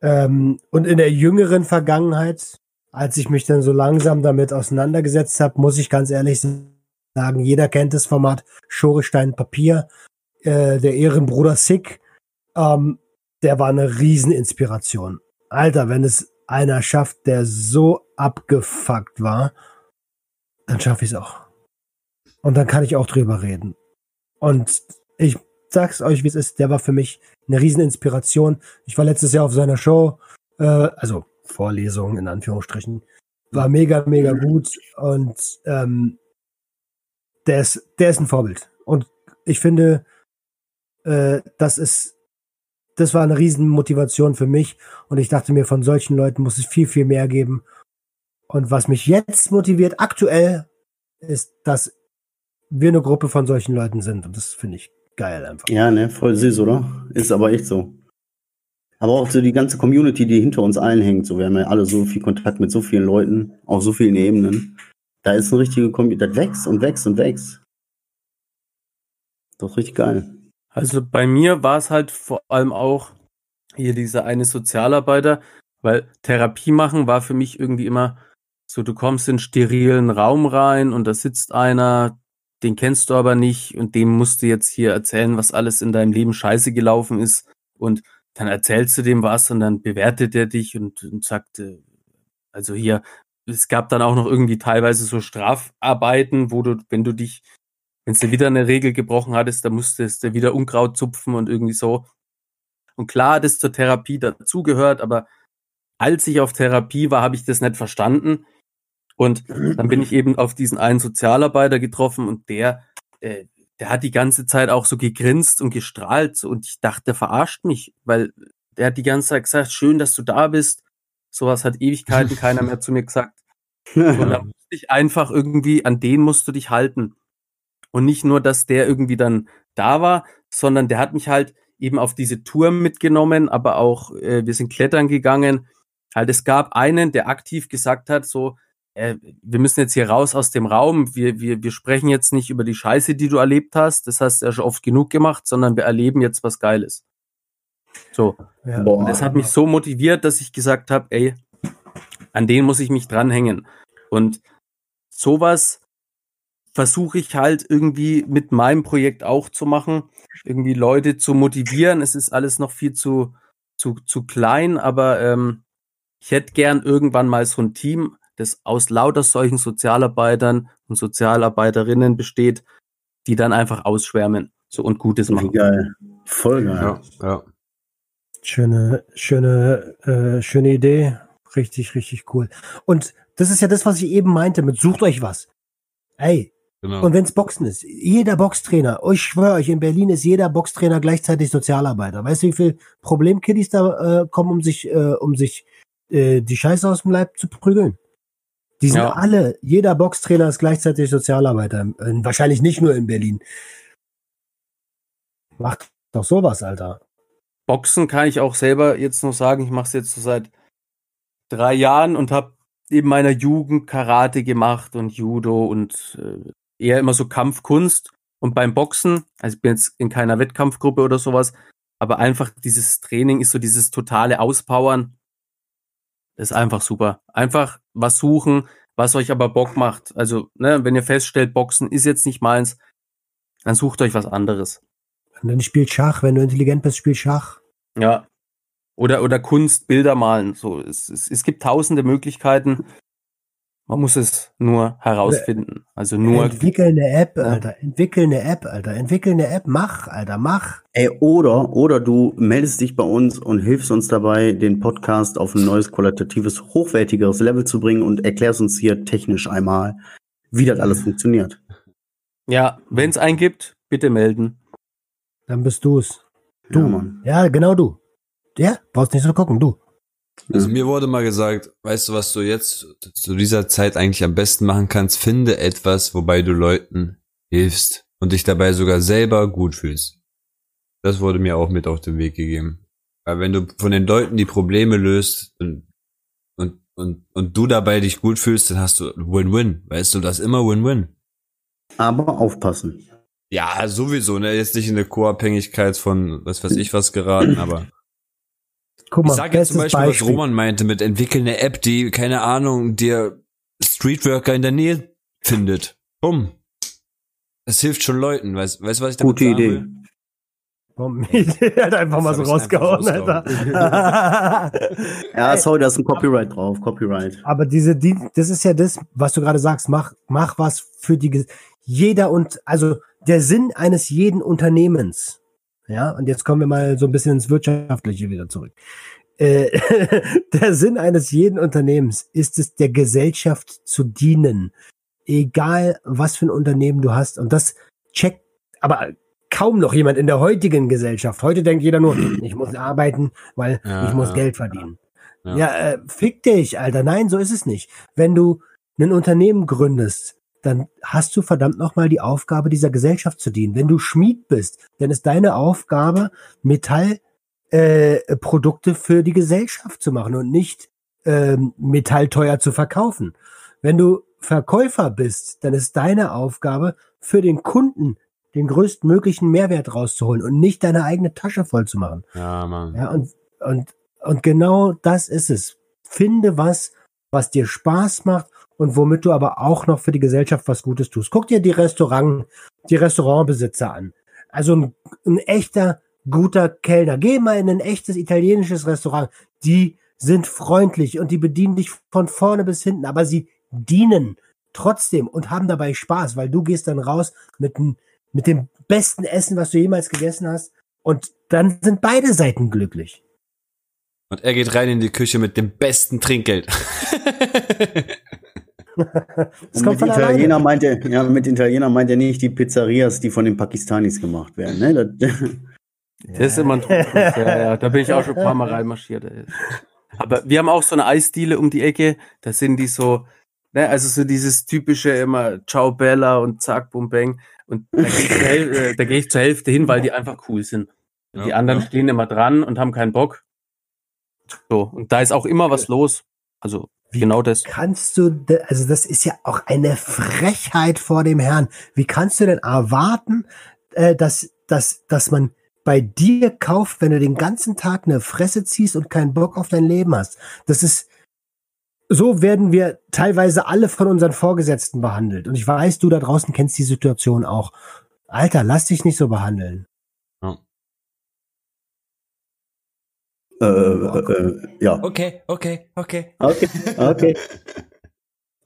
[SPEAKER 2] Ähm, und in der jüngeren Vergangenheit, als ich mich dann so langsam damit auseinandergesetzt habe, muss ich ganz ehrlich sagen, jeder kennt das Format Schorestein Papier, äh, der Ehrenbruder Sick, ähm, der war eine Rieseninspiration. Alter, wenn es einer schafft, der so abgefuckt war, dann schaffe ich es auch. Und dann kann ich auch drüber reden. Und ich sag's euch, wie es ist, der war für mich eine Rieseninspiration. Ich war letztes Jahr auf seiner Show, äh, also Vorlesung in Anführungsstrichen. War mega, mega gut und ähm, der ist, der ist ein Vorbild. Und ich finde, äh, das ist, das war eine Riesenmotivation für mich. Und ich dachte mir, von solchen Leuten muss es viel, viel mehr geben. Und was mich jetzt motiviert, aktuell, ist, dass wir eine Gruppe von solchen Leuten sind. Und das finde ich geil einfach.
[SPEAKER 5] Ja, ne, voll süß, oder? Ist aber echt so. Aber auch so die ganze Community, die hinter uns allen hängt. So, wir haben ja alle so viel Kontakt mit so vielen Leuten, auf so vielen Ebenen. Da ist eine richtige Community, das wächst und wächst und wächst. Doch richtig geil.
[SPEAKER 3] Also bei mir war es halt vor allem auch hier dieser eine Sozialarbeiter, weil Therapie machen war für mich irgendwie immer so, du kommst in einen sterilen Raum rein und da sitzt einer, den kennst du aber nicht und dem musst du jetzt hier erzählen, was alles in deinem Leben scheiße gelaufen ist und dann erzählst du dem was und dann bewertet er dich und, und sagt, äh, also hier, es gab dann auch noch irgendwie teilweise so Strafarbeiten, wo du, wenn du dich wenn du wieder eine Regel gebrochen hattest, dann musstest du wieder Unkraut zupfen und irgendwie so. Und klar, das zur Therapie dazugehört, aber als ich auf Therapie war, habe ich das nicht verstanden. Und dann bin ich [clears throat] eben auf diesen einen Sozialarbeiter getroffen und der, äh, der hat die ganze Zeit auch so gegrinst und gestrahlt und ich dachte, der verarscht mich, weil der hat die ganze Zeit gesagt, schön, dass du da bist. Sowas hat Ewigkeiten keiner mehr zu mir gesagt. Und da [laughs] musste ich einfach irgendwie, an den musst du dich halten. Und nicht nur, dass der irgendwie dann da war, sondern der hat mich halt eben auf diese Tour mitgenommen, aber auch äh, wir sind klettern gegangen. Halt, es gab einen, der aktiv gesagt hat, so, äh, wir müssen jetzt hier raus aus dem Raum. Wir, wir, wir sprechen jetzt nicht über die Scheiße, die du erlebt hast. Das hast du ja schon oft genug gemacht, sondern wir erleben jetzt was Geiles. So.
[SPEAKER 2] Ja.
[SPEAKER 3] Und das hat mich so motiviert, dass ich gesagt habe, ey, an den muss ich mich dranhängen. Und sowas versuche ich halt irgendwie mit meinem Projekt auch zu machen, irgendwie Leute zu motivieren. Es ist alles noch viel zu, zu, zu klein, aber ähm, ich hätte gern irgendwann mal so ein Team, das aus lauter solchen Sozialarbeitern und Sozialarbeiterinnen besteht, die dann einfach ausschwärmen so und Gutes machen.
[SPEAKER 5] Geil. Voll geil.
[SPEAKER 4] Ja, ja.
[SPEAKER 2] Schöne, schöne, äh, schöne Idee. Richtig, richtig cool. Und das ist ja das, was ich eben meinte mit sucht euch was. Ey,
[SPEAKER 4] Genau.
[SPEAKER 2] Und wenn's Boxen ist, jeder Boxtrainer, ich schwöre euch, in Berlin ist jeder Boxtrainer gleichzeitig Sozialarbeiter. Weißt du, wie viel Problemkiddies da äh, kommen, um sich, äh, um sich äh, die Scheiße aus dem Leib zu prügeln? Die sind
[SPEAKER 3] Ja.
[SPEAKER 2] alle, jeder Boxtrainer ist gleichzeitig Sozialarbeiter. Wahrscheinlich nicht nur in Berlin. Macht doch sowas, Alter.
[SPEAKER 3] Boxen kann ich auch selber jetzt noch sagen, ich mache es jetzt so seit drei Jahren und habe in meiner Jugend Karate gemacht und Judo und äh, eher immer so Kampfkunst. Und beim Boxen, also ich bin jetzt in keiner Wettkampfgruppe oder sowas, aber einfach dieses Training ist so dieses totale Auspowern. Ist einfach super. Einfach was suchen, was euch aber Bock macht. Also, ne, wenn ihr feststellt, Boxen ist jetzt nicht meins, dann sucht euch was anderes.
[SPEAKER 2] Und dann spielt Schach, wenn du intelligent bist, spiel Schach.
[SPEAKER 3] Ja. Oder, oder Kunst, Bilder malen. So, es, es, es gibt tausende Möglichkeiten. Man muss es nur herausfinden. Also nur.
[SPEAKER 2] Entwickel eine App, Alter. Entwickel eine App, Alter. Entwickel eine App. Mach, Alter. Mach.
[SPEAKER 5] Ey, oder, oder du meldest dich bei uns und hilfst uns dabei, den Podcast auf ein neues, qualitatives, hochwertigeres Level zu bringen und erklärst uns hier technisch einmal, wie das alles funktioniert.
[SPEAKER 3] Ja, wenn es einen gibt, bitte melden.
[SPEAKER 2] Dann bist du's.
[SPEAKER 5] Du,
[SPEAKER 2] Du.
[SPEAKER 5] Mann.
[SPEAKER 2] Ja, genau du. Ja, brauchst nicht so gucken, du.
[SPEAKER 4] Also mir wurde mal gesagt, weißt du, was du jetzt zu dieser Zeit eigentlich am besten machen kannst? Finde etwas, wobei du Leuten hilfst und dich dabei sogar selber gut fühlst. Das wurde mir auch mit auf den Weg gegeben. Weil wenn du von den Leuten die Probleme löst und, und, und, und du dabei dich gut fühlst, dann hast du Win-Win. Weißt du, das ist immer Win-Win.
[SPEAKER 5] Aber aufpassen.
[SPEAKER 4] Ja, sowieso, ne? Jetzt nicht in eine Co-Abhängigkeit von was weiß ich was geraten, aber
[SPEAKER 2] Guck
[SPEAKER 4] Ich
[SPEAKER 2] mal,
[SPEAKER 4] sage jetzt zum Beispiel,
[SPEAKER 2] Beispiel.
[SPEAKER 4] was Roman meinte, mit entwickeln eine App, die, keine Ahnung, dir Streetworker in der Nähe findet. Bumm. Das hilft schon Leuten, weißt du, weißt, was ich damit
[SPEAKER 5] Gute
[SPEAKER 4] sagen
[SPEAKER 5] Idee.
[SPEAKER 4] will?
[SPEAKER 2] Komm, [laughs] er hat einfach mal so
[SPEAKER 4] Das hab ich
[SPEAKER 2] rausgehauen, Alter.
[SPEAKER 5] Ja, sorry, da ist ein Copyright drauf. Copyright.
[SPEAKER 2] Aber diese, die, das ist ja das, was du gerade sagst. Mach, mach was für die. Jeder und also der Sinn eines jeden Unternehmens. Ja, und jetzt kommen wir mal so ein bisschen ins Wirtschaftliche wieder zurück. Äh, [laughs] der Sinn eines jeden Unternehmens ist es, der Gesellschaft zu dienen. Egal, was für ein Unternehmen du hast. Und das checkt aber kaum noch jemand in der heutigen Gesellschaft. Heute denkt jeder nur, [clears throat] ich muss arbeiten, weil
[SPEAKER 4] Ja,
[SPEAKER 2] ich muss
[SPEAKER 4] ja,
[SPEAKER 2] Geld verdienen.
[SPEAKER 4] ja.
[SPEAKER 2] Ja, äh, fick dich, Alter. Nein, so ist es nicht. Wenn du ein Unternehmen gründest, dann hast du verdammt nochmal die Aufgabe, dieser Gesellschaft zu dienen. Wenn du Schmied bist, dann ist deine Aufgabe, Metallprodukte äh, für die Gesellschaft zu machen und nicht ähm, Metall teuer zu verkaufen. Wenn du Verkäufer bist, dann ist deine Aufgabe, für den Kunden den größtmöglichen Mehrwert rauszuholen und nicht deine eigene Tasche voll zu machen.
[SPEAKER 4] Ja, Mann.
[SPEAKER 2] Ja, und, und, und genau das ist es. Finde was, was dir Spaß macht und womit du aber auch noch für die Gesellschaft was Gutes tust. Guck dir die Restaurant, die Restaurantbesitzer an. Also ein, ein echter, guter Kellner. Geh mal in ein echtes italienisches Restaurant. Die sind freundlich und die bedienen dich von vorne bis hinten, aber sie dienen trotzdem und haben dabei Spaß, weil du gehst dann raus mit, mit dem besten Essen, was du jemals gegessen hast. Und dann sind beide Seiten glücklich.
[SPEAKER 4] Und er geht rein in die Küche mit dem besten Trinkgeld. [laughs]
[SPEAKER 2] Das kommt
[SPEAKER 5] mit
[SPEAKER 2] von
[SPEAKER 5] Italiener
[SPEAKER 2] alleine.
[SPEAKER 5] meint er, ja, mit Italiener meint er nicht die Pizzerias, die von den Pakistanis gemacht werden. Ne? Das,
[SPEAKER 3] Das ist immer ein Trugschluss, ja, ja. Da bin ich auch schon ein paar Mal reinmarschiert. ey. Aber wir haben auch so eine Eisdiele um die Ecke. Da sind die so, ne, also so dieses typische immer Ciao Bella und Zack, Bum Bang. Und da gehe ich, äh, geh ich zur Hälfte hin, weil die einfach cool sind.
[SPEAKER 4] Ja,
[SPEAKER 3] die anderen
[SPEAKER 4] ja.
[SPEAKER 3] stehen immer dran und haben keinen Bock. So, und da ist auch immer was los. Also
[SPEAKER 2] Wie
[SPEAKER 3] genau das.
[SPEAKER 2] Kannst du, also das ist ja auch eine Frechheit vor dem Herrn. Wie kannst du denn erwarten, äh, dass, dass, dass man bei dir kauft, wenn du den ganzen Tag eine Fresse ziehst und keinen Bock auf dein Leben hast? Das ist, so werden wir teilweise alle von unseren Vorgesetzten behandelt. Und ich weiß, du da draußen kennst die Situation auch. Alter, lass dich nicht so behandeln.
[SPEAKER 5] Äh, äh, ja.
[SPEAKER 4] Okay, okay, okay.
[SPEAKER 5] Okay, okay. [laughs]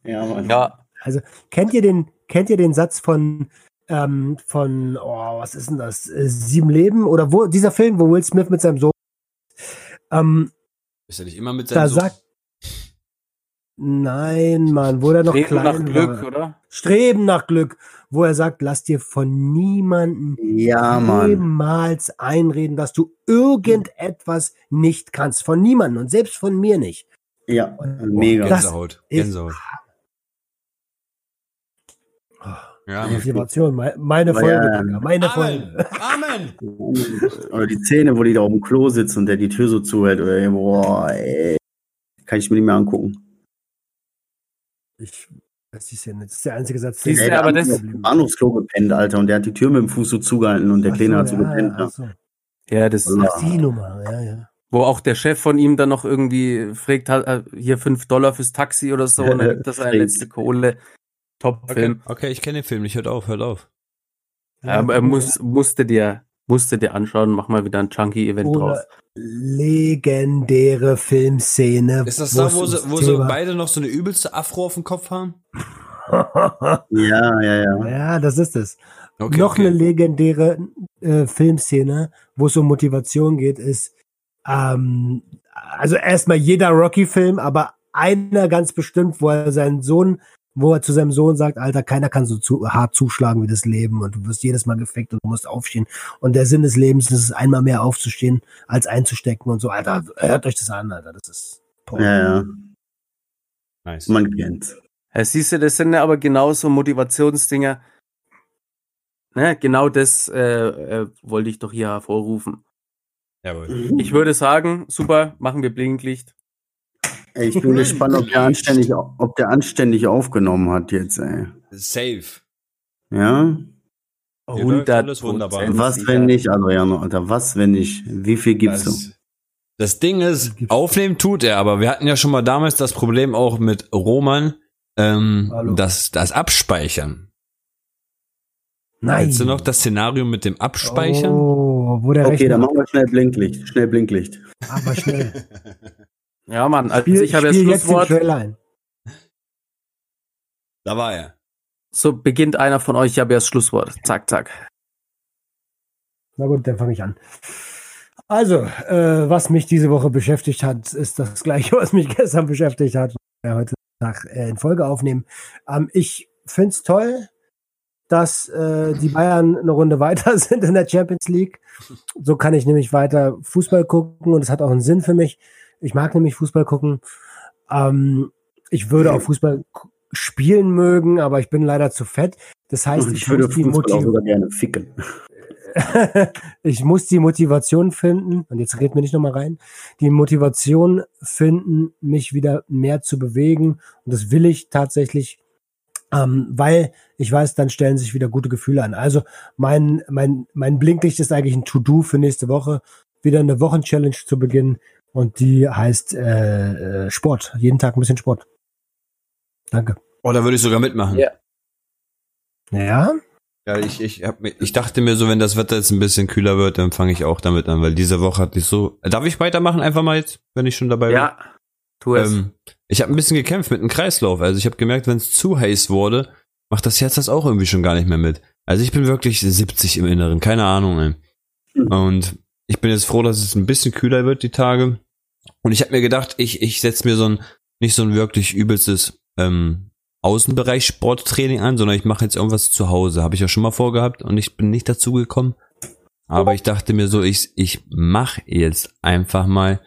[SPEAKER 5] Ja, Mann.
[SPEAKER 3] Ja,
[SPEAKER 2] Also kennt ihr den, kennt ihr den Satz von ähm, von oh, was ist denn das? Äh, Sieben Leben oder wo dieser Film, wo Will Smith mit seinem Sohn ähm,
[SPEAKER 4] Ist er nicht immer mit
[SPEAKER 2] da
[SPEAKER 4] seinem Sohn?
[SPEAKER 2] sagt Nein, Mann, wo der noch
[SPEAKER 3] Streben
[SPEAKER 2] klein
[SPEAKER 3] nach Glück,
[SPEAKER 2] war.
[SPEAKER 3] oder?
[SPEAKER 2] Streben nach Glück, wo er sagt, lass dir von niemandem
[SPEAKER 5] Ja, Mann.
[SPEAKER 2] jemals einreden, dass du irgendetwas nicht kannst. Von niemandem und selbst von mir nicht.
[SPEAKER 5] Ja,
[SPEAKER 2] Und-
[SPEAKER 5] mega.
[SPEAKER 4] Gänsehaut. Gänsehaut. Ja,
[SPEAKER 2] Motivation, me- meine Folge,
[SPEAKER 5] ja,
[SPEAKER 2] meine
[SPEAKER 4] Amen.
[SPEAKER 2] Folge.
[SPEAKER 4] Amen. [laughs]
[SPEAKER 5] Oder die Szene, wo die da auf dem Klo sitzt und der die Tür so zuhält. Oder, boah, ey. Kann ich mir nicht mehr angucken.
[SPEAKER 2] Ich, das ist ja nicht, das ist der einzige Satz,
[SPEAKER 3] Siehst
[SPEAKER 2] der
[SPEAKER 3] du,
[SPEAKER 5] Ey,
[SPEAKER 3] aber
[SPEAKER 5] der
[SPEAKER 3] das-
[SPEAKER 5] dem Bahnhofsklo gepennt, Alter. Und der hat die Tür mit dem Fuß so zugehalten und der
[SPEAKER 2] Ach
[SPEAKER 5] Kleine hat so
[SPEAKER 2] ja,
[SPEAKER 5] gepennt.
[SPEAKER 2] Ja,
[SPEAKER 5] Ja,
[SPEAKER 2] so.
[SPEAKER 3] Ja, das,
[SPEAKER 5] Ja.
[SPEAKER 2] Ach, die Nummer, ja, ja.
[SPEAKER 3] wo auch der Chef von ihm dann noch irgendwie fragt, hat, äh, hier fünf Dollar fürs Taxi oder so, und dann gibt das [laughs]
[SPEAKER 5] Stimmt.
[SPEAKER 3] letzte Kohle. Top-Film.
[SPEAKER 4] Okay, okay, ich kenne den Film nicht. Hört auf, hört auf.
[SPEAKER 3] Ja, aber er muss, musste dir, musste dir anschauen, mach mal wieder ein Chunky-Event draus.
[SPEAKER 2] Oder legendäre Filmszene.
[SPEAKER 4] Ist das da, wo sie, wo sie beide noch so eine übelste Afro auf dem Kopf haben? [laughs]
[SPEAKER 5] ja, ja. ja.
[SPEAKER 2] ja, das ist es.
[SPEAKER 4] Okay,
[SPEAKER 2] Noch
[SPEAKER 4] okay.
[SPEAKER 2] eine legendäre äh, Filmszene, wo es um Motivation geht, ist ähm, also erstmal jeder Rocky-Film, aber einer ganz bestimmt, wo er seinen Sohn, wo er zu seinem Sohn sagt, Alter, keiner kann so zu, hart zuschlagen wie das Leben und du wirst jedes Mal gefickt und du musst aufstehen. Und der Sinn des Lebens ist es, einmal mehr aufzustehen, als einzustecken und so. Alter, hört euch das an, Alter. Das ist Porn.
[SPEAKER 5] Ja, ja.
[SPEAKER 4] Nice.
[SPEAKER 5] Man kennt's.
[SPEAKER 3] Ja, siehst du, das sind ja aber genauso Motivationsdinger. Ne, genau das äh, äh, wollte ich doch hier hervorrufen.
[SPEAKER 4] Jawohl.
[SPEAKER 3] Ich würde sagen, super, machen wir Blinklicht.
[SPEAKER 5] Ey, ich bin gespannt, ob der anständig, ob der anständig aufgenommen hat jetzt, ey.
[SPEAKER 4] Safe.
[SPEAKER 5] Ja?
[SPEAKER 4] Hier läuft
[SPEAKER 3] 100
[SPEAKER 4] alles wunderbar.
[SPEAKER 5] Was, wenn nicht, Adriano, Alter, was, wenn nicht? Wie viel gibst du?
[SPEAKER 4] Das, das Ding ist, aufnehmen tut er, aber wir hatten ja schon mal damals das Problem auch mit Roman, ähm,
[SPEAKER 2] Hallo.
[SPEAKER 4] das, das Abspeichern.
[SPEAKER 2] Nein.
[SPEAKER 4] Kennst du noch das Szenario mit dem Abspeichern?
[SPEAKER 2] Oh, wo der
[SPEAKER 5] Okay,
[SPEAKER 2] Rechner,
[SPEAKER 5] dann machen wir schnell Blinklicht. Schnell Blinklicht.
[SPEAKER 2] aber schnell. [laughs]
[SPEAKER 3] Ja, Mann, also
[SPEAKER 2] Spiel,
[SPEAKER 3] ich habe
[SPEAKER 2] jetzt den
[SPEAKER 3] Schlusswort.
[SPEAKER 2] Ein.
[SPEAKER 4] Da war er.
[SPEAKER 3] so beginnt einer von euch, ich habe ja das Schlusswort. Zack, zack.
[SPEAKER 2] Na gut, dann fange ich an. Also, äh, was mich diese Woche beschäftigt hat, ist das [laughs] gleiche, was mich gestern beschäftigt hat. Wir heute Tag äh, in Folge aufnehmen. Ähm, ich finde es toll, dass äh, die Bayern eine Runde [laughs] weiter sind in der Champions League. So kann ich nämlich weiter Fußball gucken und es hat auch einen Sinn für mich. Ich mag nämlich Fußball gucken. Ähm, ich würde auch Fußball spielen mögen, aber ich bin leider zu fett. Das heißt, ich,
[SPEAKER 5] ich würde
[SPEAKER 2] muss die
[SPEAKER 5] Fußball auch
[SPEAKER 2] Motivation
[SPEAKER 5] sogar gerne ficken. [laughs]
[SPEAKER 2] ich muss die Motivation finden, und jetzt red mir nicht nochmal rein, die Motivation finden, mich wieder mehr zu bewegen. Und das will ich tatsächlich, ähm, weil ich weiß, dann stellen sich wieder gute Gefühle an. Also mein, mein, mein Blinklicht ist eigentlich ein To-Do für nächste Woche, wieder eine Wochenchallenge zu beginnen. Und die heißt äh, äh, Sport. Jeden Tag ein bisschen Sport. Danke.
[SPEAKER 4] Oh, da würde ich sogar mitmachen.
[SPEAKER 3] Ja.
[SPEAKER 2] Ja,
[SPEAKER 4] Ja, ich, ich, hab, ich dachte mir so, wenn das Wetter jetzt ein bisschen kühler wird, dann fange ich auch damit an, weil diese Woche hatte ich so. Darf ich weitermachen einfach mal jetzt, wenn ich schon dabei bin?
[SPEAKER 3] Ja, tu es.
[SPEAKER 4] Ähm, ich habe ein bisschen gekämpft mit dem Kreislauf. Also ich habe gemerkt, wenn es zu heiß wurde, macht das Herz das auch irgendwie schon gar nicht mehr mit. Also ich bin wirklich 70 im Inneren, keine Ahnung. Ey.
[SPEAKER 5] Hm.
[SPEAKER 4] Und ich bin jetzt froh, dass es ein bisschen kühler wird die Tage. Und ich habe mir gedacht, ich ich setze mir so ein nicht so ein wirklich übelstes ähm, Außenbereich Sporttraining an, sondern ich mache jetzt irgendwas zu Hause. Habe ich ja schon mal vorgehabt und ich bin nicht dazu gekommen. Aber ich dachte mir so, ich ich mache jetzt einfach mal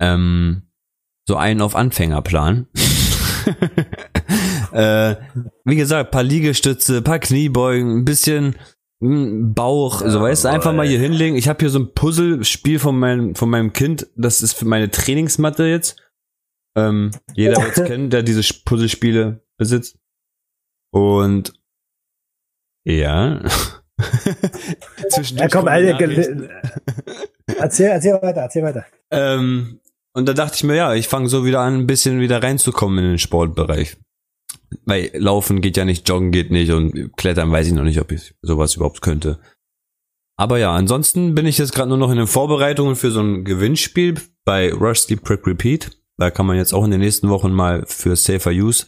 [SPEAKER 4] ähm, so einen auf Anfängerplan. [laughs] äh, wie gesagt, paar Liegestütze, paar Kniebeugen, ein bisschen Bauch, so weißt du, einfach mal hier hinlegen. Ich habe hier so ein Puzzlespiel von meinem, von meinem Kind, das ist für meine Trainingsmatte jetzt. Ähm, jeder [laughs] wird es kennen, der diese Puzzlespiele besitzt. Und ja. [laughs]
[SPEAKER 2] ja komm, Alter, [laughs] erzähl, erzähl weiter, erzähl weiter.
[SPEAKER 4] Ähm, und da dachte ich mir, ja, ich fange so wieder an, ein bisschen wieder reinzukommen in den Sportbereich. Weil Laufen geht ja nicht, Joggen geht nicht und Klettern weiß ich noch nicht, ob ich sowas überhaupt könnte. Aber ja, ansonsten bin ich jetzt gerade nur noch in den Vorbereitungen für so ein Gewinnspiel bei Rusty Prep Repeat. Da kann man jetzt auch in den nächsten Wochen mal für Safer Use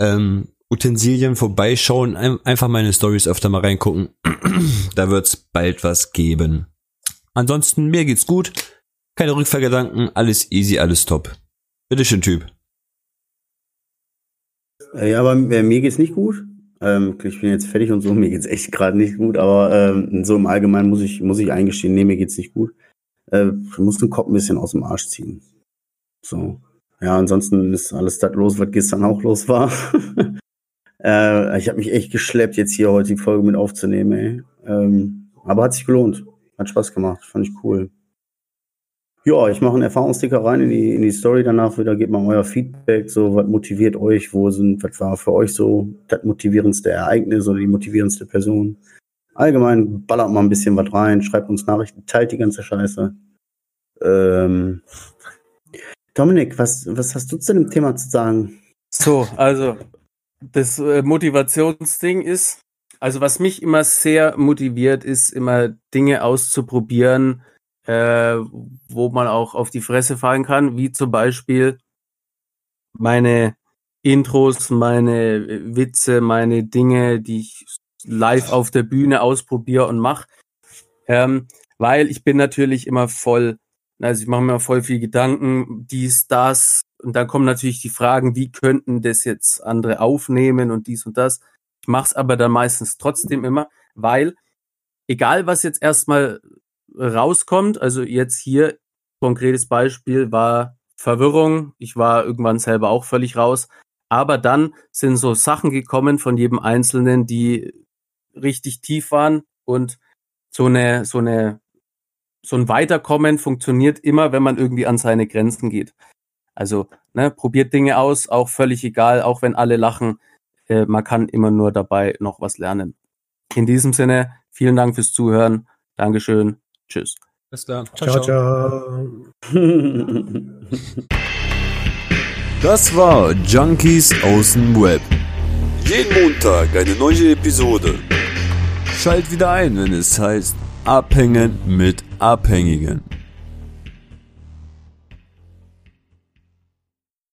[SPEAKER 4] ähm, Utensilien vorbeischauen, ein, einfach meine Stories öfter mal reingucken. [clears throat] da wird's bald was geben. Ansonsten, mir geht's gut. Keine Rückfahrgedanken, alles easy, alles top. Bitteschön, Typ.
[SPEAKER 5] Ja, aber äh, mir geht's nicht gut. Ähm, ich bin jetzt fertig und so, [laughs] mir geht's echt gerade nicht gut, aber ähm, so im Allgemeinen muss ich, muss ich eingestehen, nee, mir geht's nicht gut. Äh, ich muss den Kopf ein bisschen aus dem Arsch ziehen. So. Ja, ansonsten ist alles das los, was gestern auch los war. [laughs] äh, ich habe mich echt geschleppt, jetzt hier heute die Folge mit aufzunehmen, ey. Ähm, aber hat sich gelohnt. Hat Spaß gemacht, fand ich cool. Ja, ich mache einen Erfahrungsticker rein in die, in die Story danach wieder, gebt mal euer Feedback, so, was motiviert euch, wo sind, was war für euch so das motivierendste Ereignis oder die motivierendste Person. Allgemein ballert mal ein bisschen was rein, schreibt uns Nachrichten, teilt die ganze Scheiße. Ähm, Dominik, was, was hast du zu dem Thema zu sagen?
[SPEAKER 3] So, also das äh, Motivationsding ist, also was mich immer sehr motiviert, ist immer Dinge auszuprobieren, äh, wo man auch auf die Fresse fallen kann, wie zum Beispiel meine Intros, meine äh, Witze, meine Dinge, die ich live auf der Bühne ausprobiere und mache. Ähm, weil ich bin natürlich immer voll, also ich mache mir voll viel Gedanken, dies, das, und dann kommen natürlich die Fragen, wie könnten das jetzt andere aufnehmen und dies und das. Ich mache es aber dann meistens trotzdem immer, weil egal was jetzt erstmal rauskommt, also jetzt hier konkretes Beispiel war Verwirrung. Ich war irgendwann selber auch völlig raus. Aber dann sind so Sachen gekommen von jedem Einzelnen, die richtig tief waren und so eine, so eine, so ein Weiterkommen funktioniert immer, wenn man irgendwie an seine Grenzen geht. Also, ne, probiert Dinge aus, auch völlig egal, auch wenn alle lachen. Äh, man kann immer nur dabei noch was lernen. In diesem Sinne, vielen Dank fürs Zuhören. Dankeschön. Tschüss.
[SPEAKER 4] Alles klar.
[SPEAKER 2] Ciao, ciao. [laughs]
[SPEAKER 4] Das war Junkies aus dem Web. Jeden Montag eine neue Episode. Schalt wieder ein, wenn es heißt Abhängen mit Abhängigen.